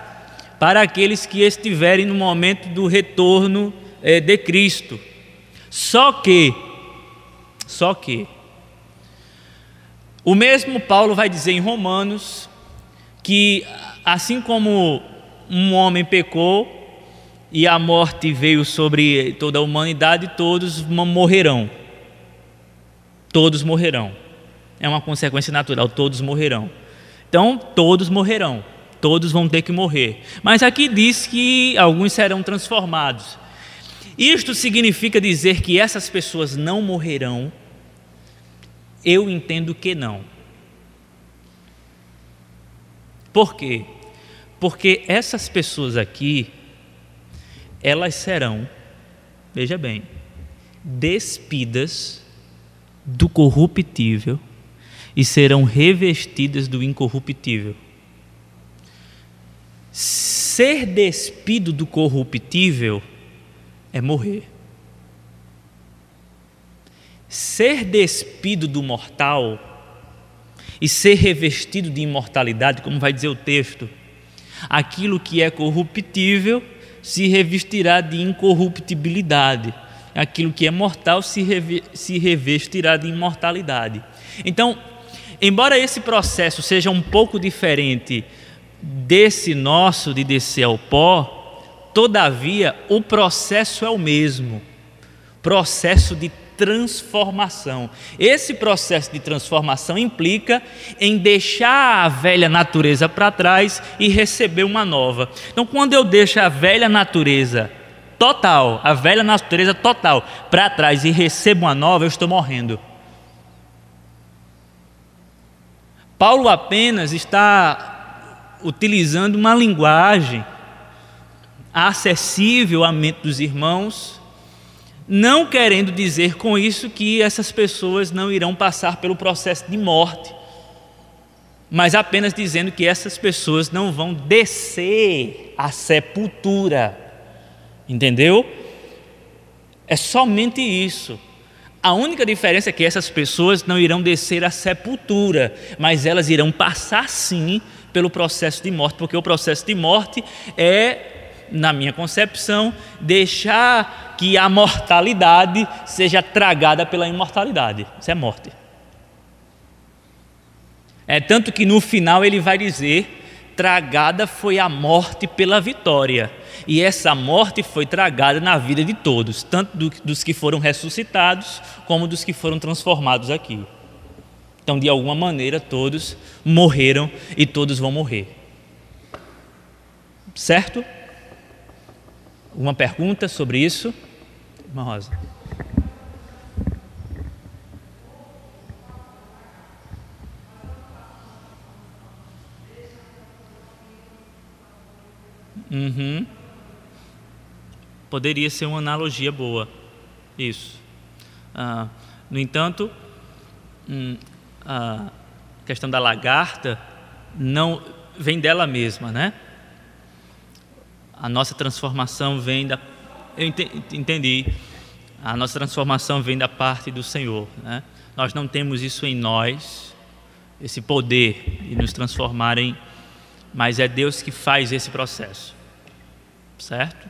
para aqueles que estiverem no momento do retorno eh, de Cristo. Só que, só que, o mesmo Paulo vai dizer em Romanos que, assim como um homem pecou, e a morte veio sobre toda a humanidade, todos morrerão. Todos morrerão. É uma consequência natural, todos morrerão. Então, todos morrerão. Todos vão ter que morrer. Mas aqui diz que alguns serão transformados. Isto significa dizer que essas pessoas não morrerão? Eu entendo que não. Por quê? Porque essas pessoas aqui, elas serão, veja bem, despidas do corruptível e serão revestidas do incorruptível. Ser despido do corruptível é morrer. Ser despido do mortal e ser revestido de imortalidade, como vai dizer o texto, aquilo que é corruptível se revestirá de incorruptibilidade. Aquilo que é mortal se, reve se revestirá de imortalidade. Então, embora esse processo seja um pouco diferente desse nosso de descer ao pó, todavia o processo é o mesmo processo de transformação. Esse processo de transformação implica em deixar a velha natureza para trás e receber uma nova. Então, quando eu deixo a velha natureza total, a velha natureza total para trás e recebo uma nova, eu estou morrendo. Paulo apenas está utilizando uma linguagem acessível à mente dos irmãos não querendo dizer com isso que essas pessoas não irão passar pelo processo de morte, mas apenas dizendo que essas pessoas não vão descer à sepultura. Entendeu? É somente isso. A única diferença é que essas pessoas não irão descer à sepultura, mas elas irão passar sim pelo processo de morte, porque o processo de morte é na minha concepção, deixar que a mortalidade seja tragada pela imortalidade. Isso é morte. É tanto que no final ele vai dizer: tragada foi a morte pela vitória. E essa morte foi tragada na vida de todos, tanto do, dos que foram ressuscitados, como dos que foram transformados aqui. Então, de alguma maneira, todos morreram e todos vão morrer. Certo? Uma pergunta sobre isso? Irmã Rosa. Uhum. Poderia ser uma analogia boa. Isso. Ah, no entanto, hum, a questão da lagarta não vem dela mesma, né? A nossa transformação vem da. Eu entendi. A nossa transformação vem da parte do Senhor, né? Nós não temos isso em nós, esse poder de nos transformarem, mas é Deus que faz esse processo, certo?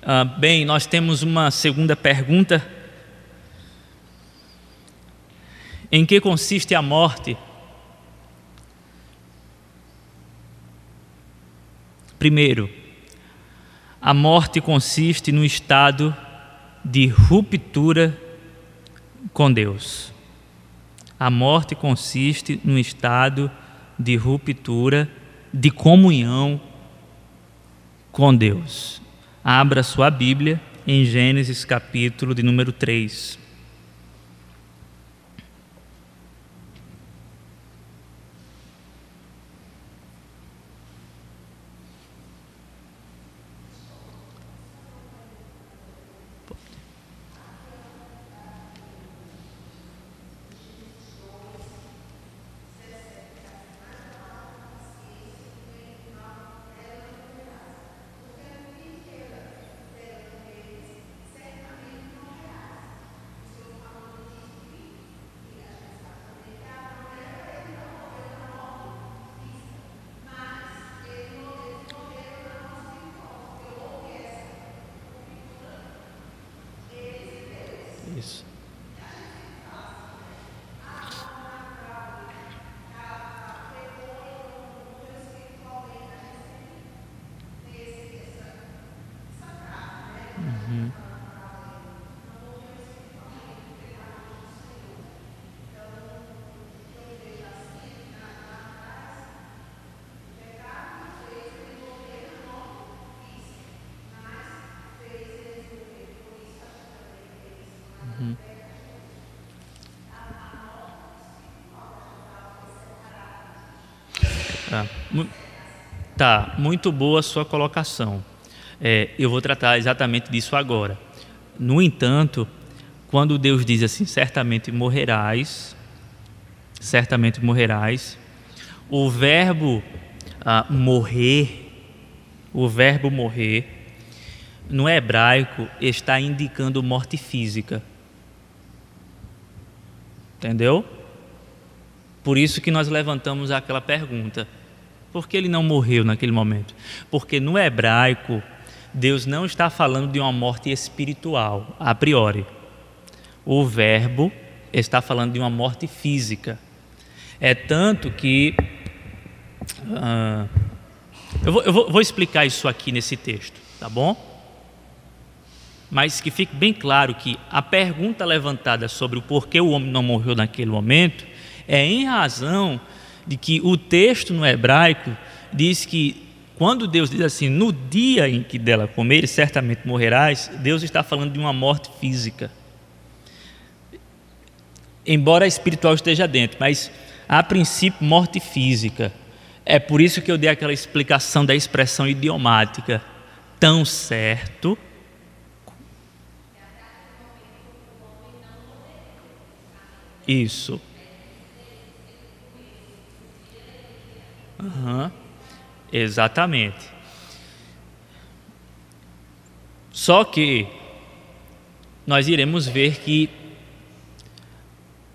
Ah, bem, nós temos uma segunda pergunta. Em que consiste a morte? Primeiro, a morte consiste no estado de ruptura com Deus. A morte consiste no estado de ruptura, de comunhão com Deus. Abra sua Bíblia em Gênesis capítulo de número 3. Tá, muito boa a sua colocação. É, eu vou tratar exatamente disso agora. No entanto, quando Deus diz assim, certamente morrerás, certamente morrerás, o verbo ah, morrer, o verbo morrer, no hebraico está indicando morte física. Entendeu? Por isso que nós levantamos aquela pergunta: por que ele não morreu naquele momento? Porque no hebraico, Deus não está falando de uma morte espiritual, a priori. O verbo está falando de uma morte física. É tanto que. Uh, eu, vou, eu vou, vou explicar isso aqui nesse texto, tá bom? Mas que fique bem claro que a pergunta levantada sobre o porquê o homem não morreu naquele momento é em razão de que o texto no hebraico diz que quando Deus diz assim, no dia em que dela comeres, certamente morrerás, Deus está falando de uma morte física. Embora a espiritual esteja dentro, mas a princípio morte física. É por isso que eu dei aquela explicação da expressão idiomática. Tão certo. Isso. Uhum. Exatamente. Só que nós iremos ver que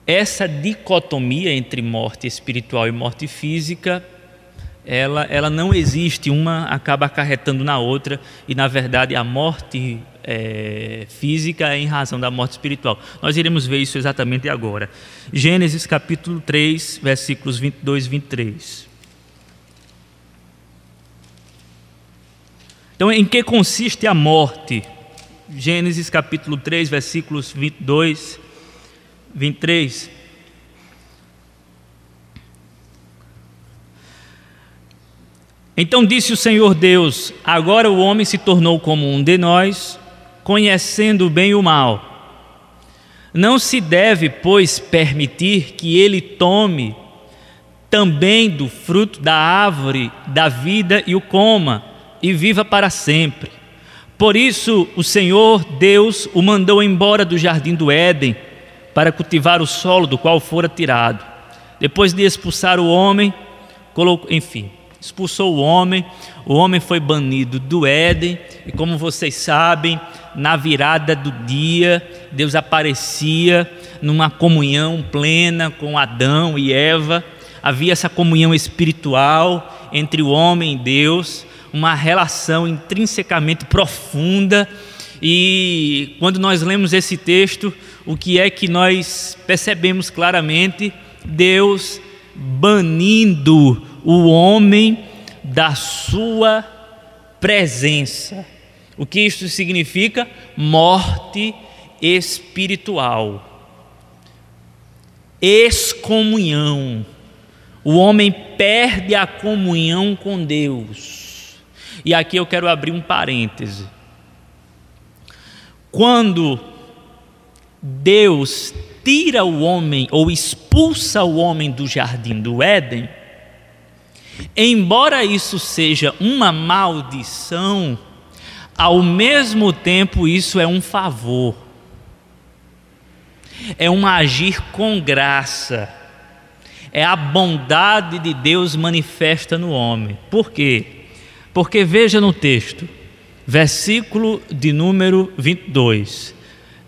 essa dicotomia entre morte espiritual e morte física, ela, ela não existe, uma acaba acarretando na outra, e na verdade a morte é, física é em razão da morte espiritual. Nós iremos ver isso exatamente agora. Gênesis capítulo 3, versículos 22 e 23. Então, em que consiste a morte? Gênesis capítulo 3, versículos 22, 23. Então disse o Senhor Deus: Agora o homem se tornou como um de nós, conhecendo o bem e o mal. Não se deve, pois, permitir que ele tome também do fruto da árvore da vida e o coma e viva para sempre. Por isso o Senhor Deus o mandou embora do jardim do Éden para cultivar o solo do qual fora tirado. Depois de expulsar o homem, colocou, enfim, expulsou o homem, o homem foi banido do Éden, e como vocês sabem, na virada do dia, Deus aparecia numa comunhão plena com Adão e Eva, havia essa comunhão espiritual entre o homem e Deus, uma relação intrinsecamente profunda. E quando nós lemos esse texto, o que é que nós percebemos claramente? Deus banindo o homem da sua presença. O que isso significa? Morte espiritual. Excomunhão. O homem perde a comunhão com Deus. E aqui eu quero abrir um parêntese. Quando Deus tira o homem ou expulsa o homem do jardim do Éden, embora isso seja uma maldição, ao mesmo tempo isso é um favor, é um agir com graça, é a bondade de Deus manifesta no homem. Por quê? Porque veja no texto, versículo de número 22,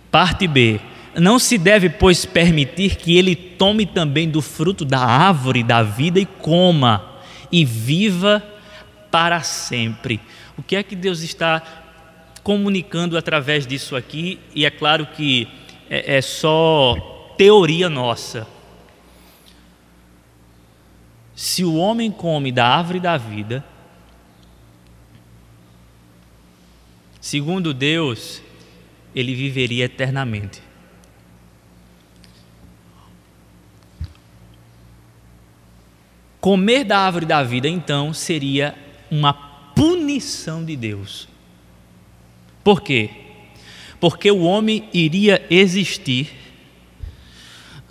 parte B não se deve, pois, permitir que ele tome também do fruto da árvore da vida e coma, e viva para sempre. O que é que Deus está comunicando através disso aqui? E é claro que é, é só teoria nossa. Se o homem come da árvore da vida, segundo Deus, ele viveria eternamente. Comer da árvore da vida, então, seria uma punição de Deus. Por quê? Porque o homem iria existir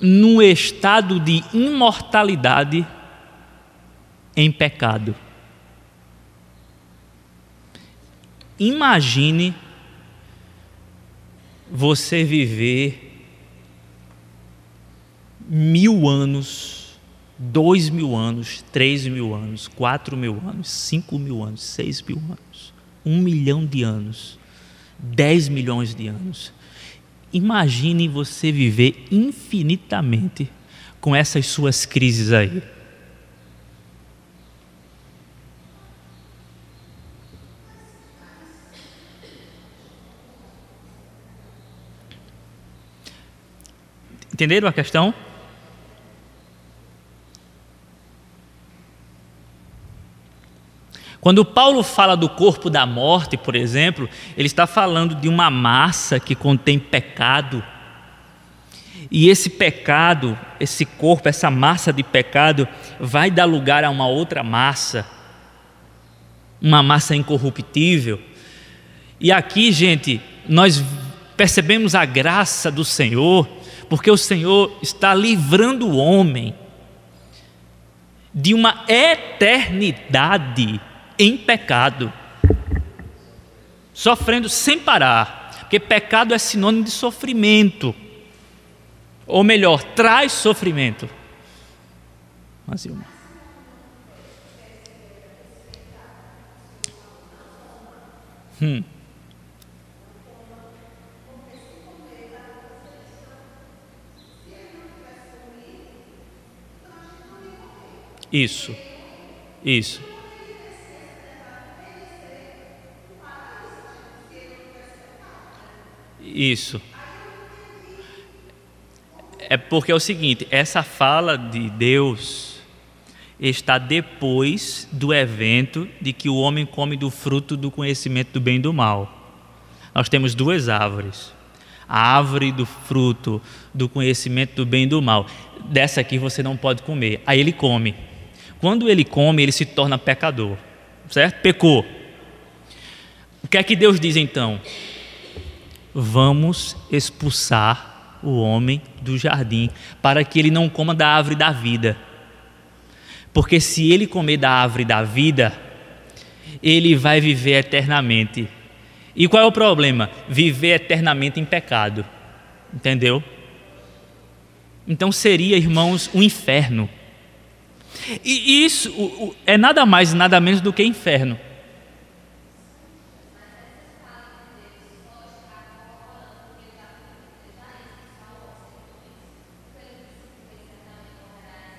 num estado de imortalidade em pecado. Imagine você viver mil anos dois mil anos, três mil anos, quatro mil anos, cinco mil anos, seis mil anos, um milhão de anos, dez milhões de anos. Imagine você viver infinitamente com essas suas crises aí. Entenderam a questão? Quando Paulo fala do corpo da morte, por exemplo, ele está falando de uma massa que contém pecado. E esse pecado, esse corpo, essa massa de pecado, vai dar lugar a uma outra massa, uma massa incorruptível. E aqui, gente, nós percebemos a graça do Senhor, porque o Senhor está livrando o homem de uma eternidade em pecado, sofrendo sem parar, porque pecado é sinônimo de sofrimento, ou melhor, traz sofrimento. Mas uma. Hum. Isso, isso. Isso. É porque é o seguinte: essa fala de Deus está depois do evento de que o homem come do fruto do conhecimento do bem e do mal. Nós temos duas árvores. A árvore do fruto do conhecimento do bem e do mal. Dessa aqui você não pode comer. Aí ele come. Quando ele come, ele se torna pecador. Certo? Pecou. O que é que Deus diz então? vamos expulsar o homem do jardim, para que ele não coma da árvore da vida. Porque se ele comer da árvore da vida, ele vai viver eternamente. E qual é o problema? Viver eternamente em pecado. Entendeu? Então seria, irmãos, um inferno. E isso é nada mais e nada menos do que inferno.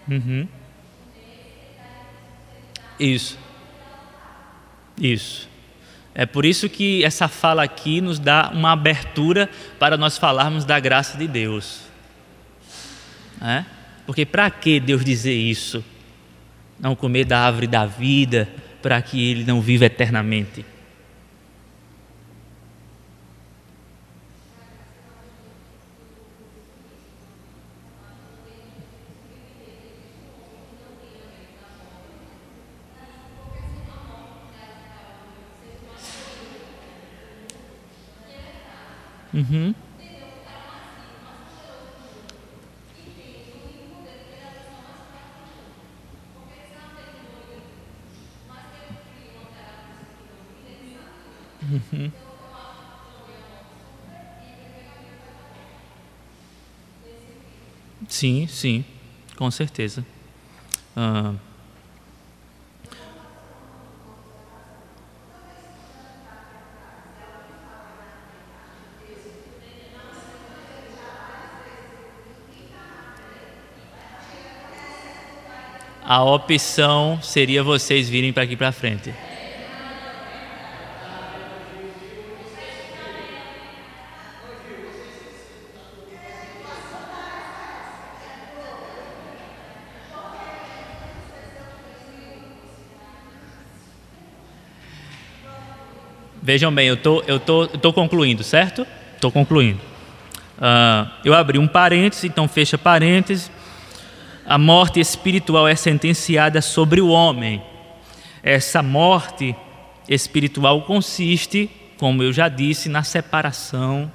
Uhum. Isso. Isso. É por isso que essa fala aqui nos dá uma abertura para nós falarmos da graça de Deus. É? Porque para que Deus dizer isso? Não comer da árvore da vida para que ele não viva eternamente. Uhum. Uhum. Sim, sim, com certeza. A opção seria vocês virem para aqui para frente. Vejam bem, eu tô, eu tô, eu tô concluindo, certo? Estou concluindo. Uh, eu abri um parêntese, então fecha parêntese a morte espiritual é sentenciada sobre o homem. Essa morte espiritual consiste, como eu já disse, na separação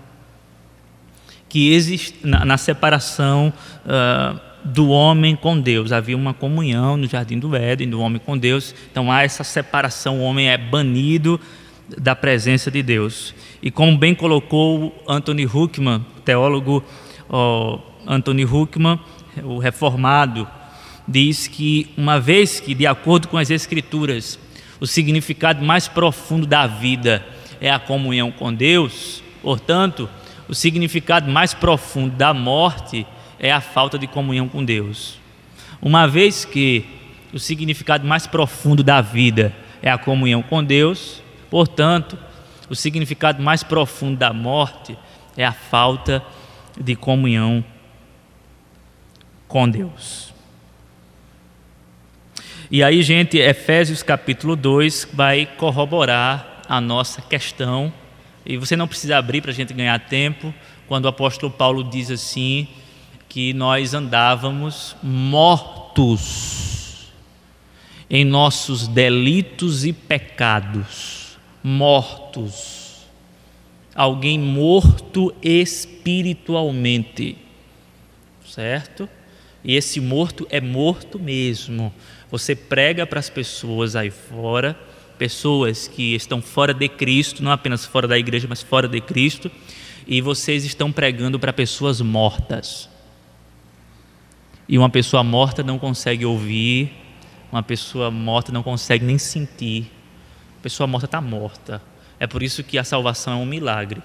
que existe na, na separação uh, do homem com Deus. Havia uma comunhão no jardim do Éden do homem com Deus. Então há essa separação. O homem é banido da presença de Deus. E como bem colocou Anthony Huckman, teólogo oh, Anthony Huckman, o reformado, diz que, uma vez que, de acordo com as Escrituras, o significado mais profundo da vida é a comunhão com Deus, portanto, o significado mais profundo da morte é a falta de comunhão com Deus. Uma vez que o significado mais profundo da vida é a comunhão com Deus, portanto, o significado mais profundo da morte é a falta de comunhão com Deus. E aí, gente, Efésios capítulo 2 vai corroborar a nossa questão. E você não precisa abrir para a gente ganhar tempo, quando o apóstolo Paulo diz assim: que nós andávamos mortos em nossos delitos e pecados. Mortos. Alguém morto espiritualmente. Certo? E esse morto é morto mesmo. Você prega para as pessoas aí fora, pessoas que estão fora de Cristo, não apenas fora da igreja, mas fora de Cristo, e vocês estão pregando para pessoas mortas. E uma pessoa morta não consegue ouvir, uma pessoa morta não consegue nem sentir. A pessoa morta está morta. É por isso que a salvação é um milagre.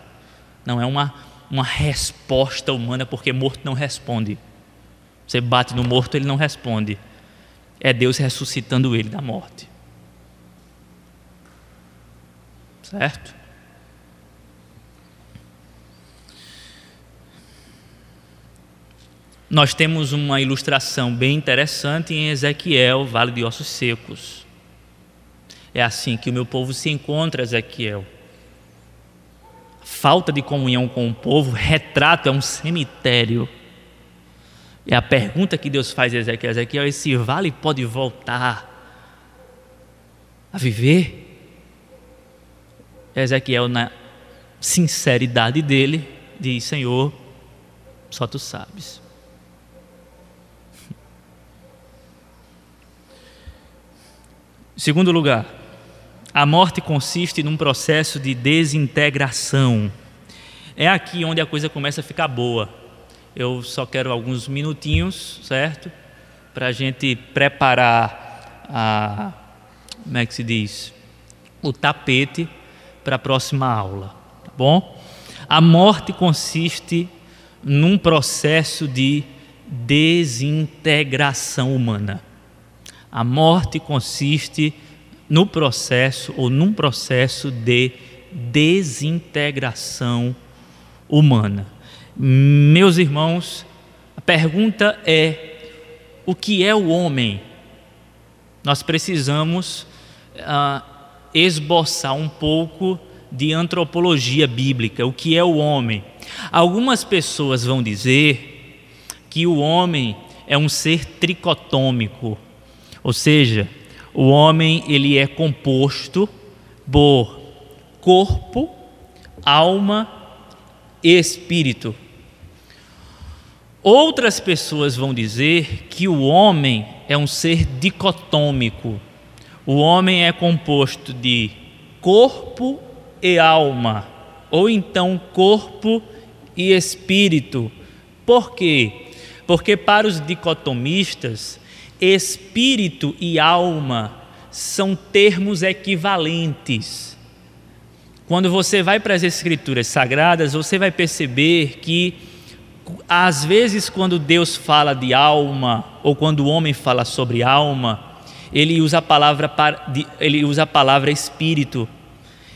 Não é uma, uma resposta humana, porque morto não responde. Você bate no morto, ele não responde. É Deus ressuscitando ele da morte. Certo? Nós temos uma ilustração bem interessante em Ezequiel, Vale de Ossos Secos. É assim que o meu povo se encontra, Ezequiel. Falta de comunhão com o povo, retrato é um cemitério. E a pergunta que Deus faz a Ezequiel, Ezequiel, esse vale pode voltar a viver? Ezequiel, na sinceridade dele, diz: Senhor, só tu sabes. Segundo lugar, A morte consiste num processo de desintegração. É aqui onde a coisa começa a ficar boa. Eu só quero alguns minutinhos, certo? Para a gente preparar a. Como é que se diz? O tapete para a próxima aula, tá bom? A morte consiste num processo de desintegração humana. A morte consiste no processo ou num processo de desintegração humana. Meus irmãos, a pergunta é: o que é o homem? Nós precisamos ah, esboçar um pouco de antropologia bíblica. O que é o homem? Algumas pessoas vão dizer que o homem é um ser tricotômico, ou seja, o homem ele é composto por corpo, alma e espírito. Outras pessoas vão dizer que o homem é um ser dicotômico. O homem é composto de corpo e alma, ou então corpo e espírito. Por quê? Porque para os dicotomistas, espírito e alma são termos equivalentes. Quando você vai para as escrituras sagradas, você vai perceber que às vezes quando Deus fala de alma ou quando o homem fala sobre alma, ele usa a palavra ele usa a palavra espírito.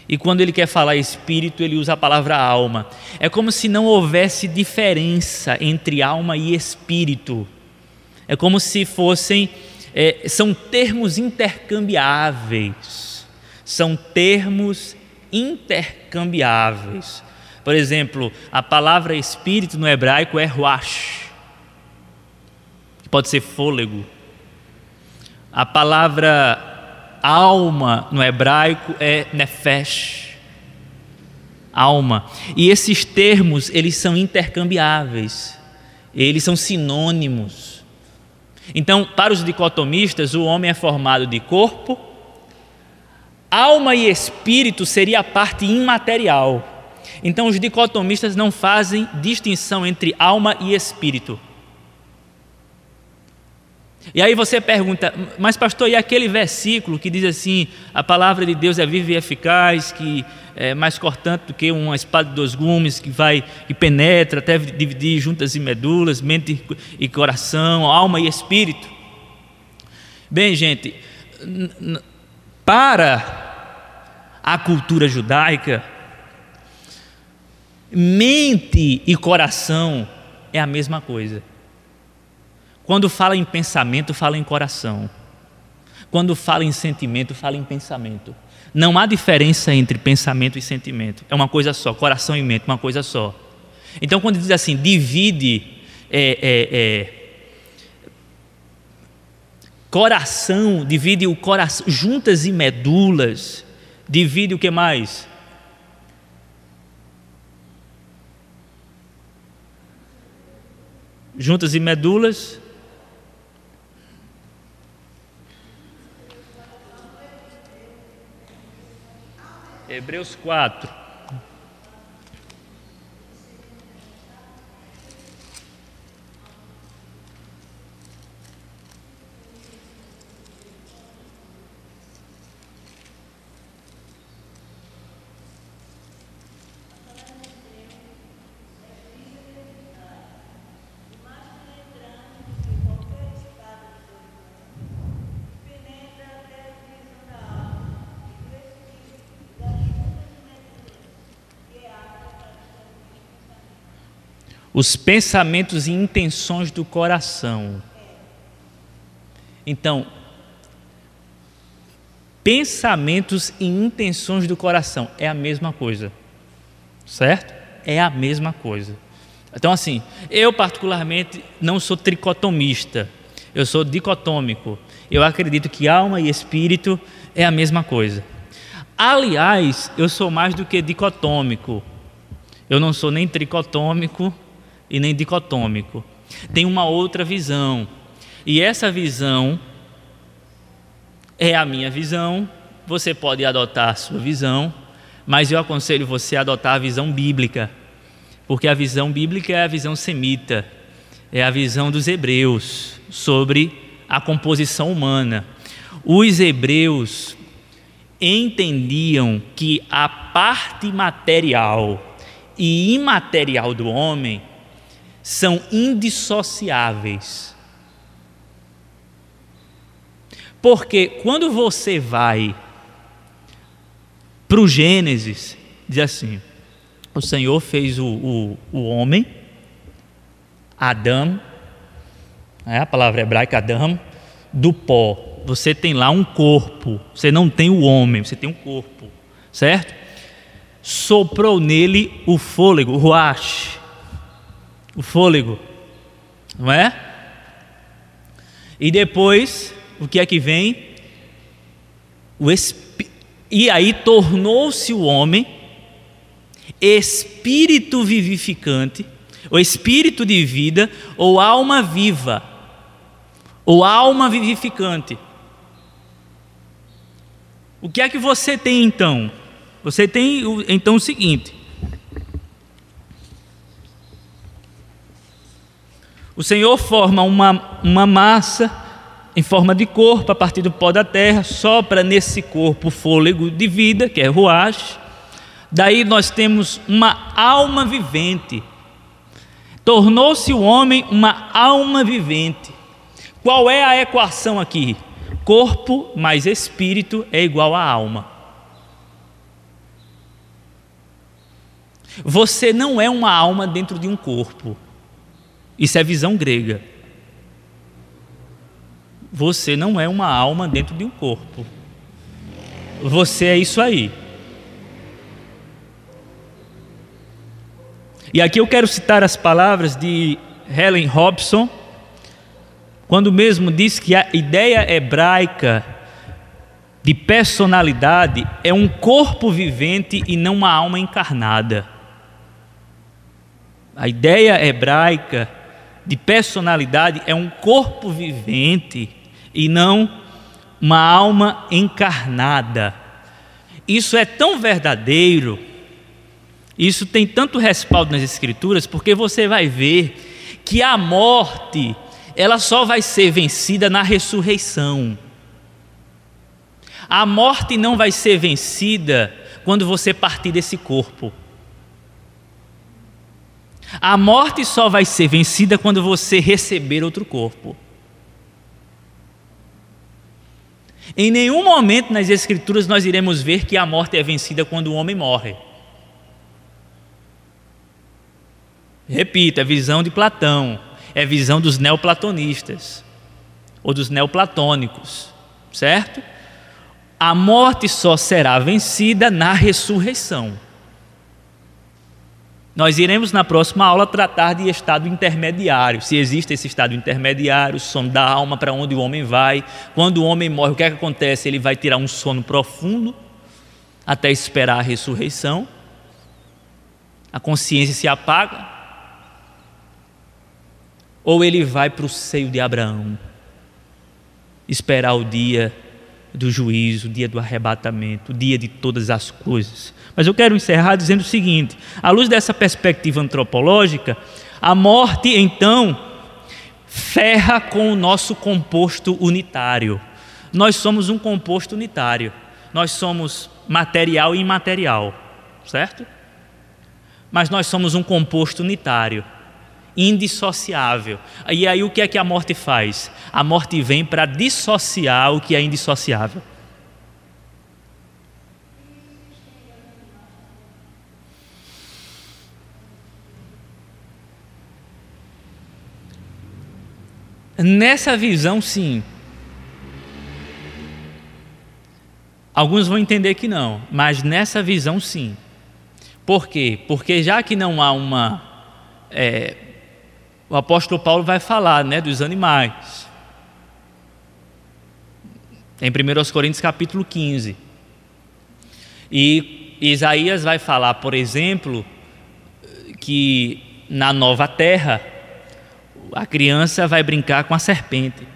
E quando ele quer falar espírito, ele usa a palavra alma. É como se não houvesse diferença entre alma e espírito. É como se fossem, é, são termos intercambiáveis. São termos intercambiáveis. Por exemplo, a palavra espírito no hebraico é ruach, que pode ser fôlego. A palavra alma no hebraico é nefesh, alma. E esses termos, eles são intercambiáveis. Eles são sinônimos. Então, para os dicotomistas, o homem é formado de corpo, alma e espírito seria a parte imaterial. Então, os dicotomistas não fazem distinção entre alma e espírito. E aí você pergunta, mas pastor, e aquele versículo que diz assim: a palavra de Deus é viva e eficaz, que é mais cortante do que uma espada de dois gumes, que vai e penetra até dividir juntas e medulas, mente e coração, alma e espírito. Bem, gente, para a cultura judaica, mente e coração é a mesma coisa. Quando fala em pensamento, fala em coração. Quando fala em sentimento, fala em pensamento. Não há diferença entre pensamento e sentimento. É uma coisa só, coração e mente, uma coisa só. Então, quando diz assim, divide é, é, é, coração, divide o coração, juntas e medulas, divide o que mais? Juntas e medulas, Hebreus 4. Os pensamentos e intenções do coração. Então, pensamentos e intenções do coração é a mesma coisa, certo? É a mesma coisa. Então, assim, eu particularmente não sou tricotomista, eu sou dicotômico. Eu acredito que alma e espírito é a mesma coisa. Aliás, eu sou mais do que dicotômico. Eu não sou nem tricotômico e nem dicotômico. Tem uma outra visão. E essa visão é a minha visão você pode adotar a sua visão, mas eu aconselho você a adotar a visão bíblica, porque a visão bíblica é a visão semita, é a visão dos hebreus sobre a composição humana. Os hebreus entendiam que a parte material e imaterial do homem são indissociáveis. Porque quando você vai para o Gênesis, diz assim: o Senhor fez o, o, o homem, Adão, é a palavra hebraica Adão, do pó. Você tem lá um corpo, você não tem o homem, você tem um corpo, certo? Soprou nele o fôlego, o ruach, o fôlego, não é? E depois o que é que vem? O e aí tornou-se o homem espírito vivificante, ou espírito de vida, ou alma viva, ou alma vivificante. O que é que você tem então? Você tem então o seguinte: o Senhor forma uma, uma massa em forma de corpo, a partir do pó da terra, sopra nesse corpo fôlego de vida, que é ruach. Daí nós temos uma alma vivente. Tornou-se o homem uma alma vivente. Qual é a equação aqui? Corpo mais espírito é igual a alma. Você não é uma alma dentro de um corpo. Isso é visão grega. Você não é uma alma dentro de um corpo. Você é isso aí. E aqui eu quero citar as palavras de Helen Robson, quando mesmo diz que a ideia hebraica de personalidade é um corpo vivente e não uma alma encarnada. A ideia hebraica de personalidade é um corpo vivente e não uma alma encarnada. Isso é tão verdadeiro, isso tem tanto respaldo nas Escrituras, porque você vai ver que a morte, ela só vai ser vencida na ressurreição. A morte não vai ser vencida quando você partir desse corpo. A morte só vai ser vencida quando você receber outro corpo. Em nenhum momento nas Escrituras nós iremos ver que a morte é vencida quando o homem morre. Repito, é visão de Platão, é visão dos neoplatonistas ou dos neoplatônicos, certo? A morte só será vencida na ressurreição. Nós iremos na próxima aula tratar de estado intermediário, se existe esse estado intermediário, sono da alma para onde o homem vai. Quando o homem morre, o que, é que acontece? Ele vai tirar um sono profundo até esperar a ressurreição. A consciência se apaga. Ou ele vai para o seio de Abraão, esperar o dia do juízo, o dia do arrebatamento, o dia de todas as coisas. Mas eu quero encerrar dizendo o seguinte: à luz dessa perspectiva antropológica, a morte então ferra com o nosso composto unitário. Nós somos um composto unitário. Nós somos material e imaterial, certo? Mas nós somos um composto unitário indissociável. E aí o que é que a morte faz? A morte vem para dissociar o que é indissociável. Nessa visão, sim. Alguns vão entender que não, mas nessa visão, sim. Por quê? Porque já que não há uma é, o apóstolo Paulo vai falar né, dos animais. Em 1 Coríntios capítulo 15. E Isaías vai falar, por exemplo, que na nova terra a criança vai brincar com a serpente.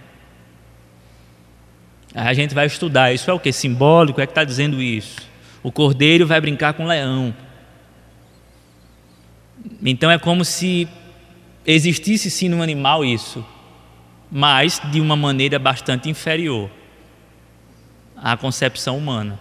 Aí a gente vai estudar. Isso é o que? Simbólico? É que está dizendo isso. O cordeiro vai brincar com o leão. Então é como se existisse sim no animal isso, mas de uma maneira bastante inferior à concepção humana.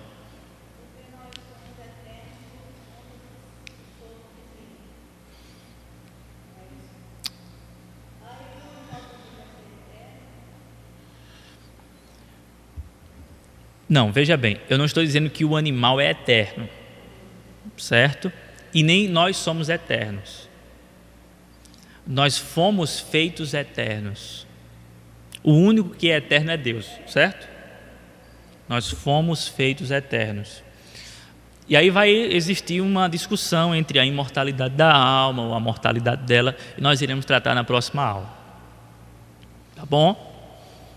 Não, veja bem, eu não estou dizendo que o animal é eterno, certo? E nem nós somos eternos. Nós fomos feitos eternos. O único que é eterno é Deus, certo? Nós fomos feitos eternos. E aí vai existir uma discussão entre a imortalidade da alma ou a mortalidade dela, e nós iremos tratar na próxima aula. Tá bom?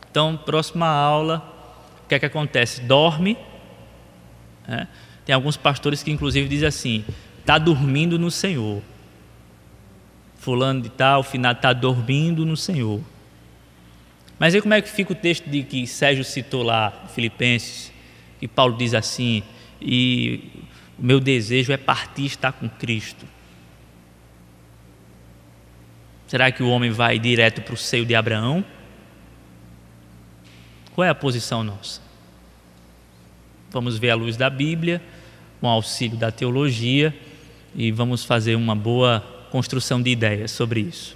Então, próxima aula, o que é que acontece? Dorme. Né? Tem alguns pastores que, inclusive, dizem assim: está dormindo no Senhor. Fulano de tal, final está dormindo no Senhor. Mas aí como é que fica o texto de que Sérgio citou lá, Filipenses, que Paulo diz assim, e o meu desejo é partir estar com Cristo. Será que o homem vai direto para o seio de Abraão? Qual é a posição nossa? Vamos ver a luz da Bíblia, com auxílio da teologia, e vamos fazer uma boa construção de ideias sobre isso.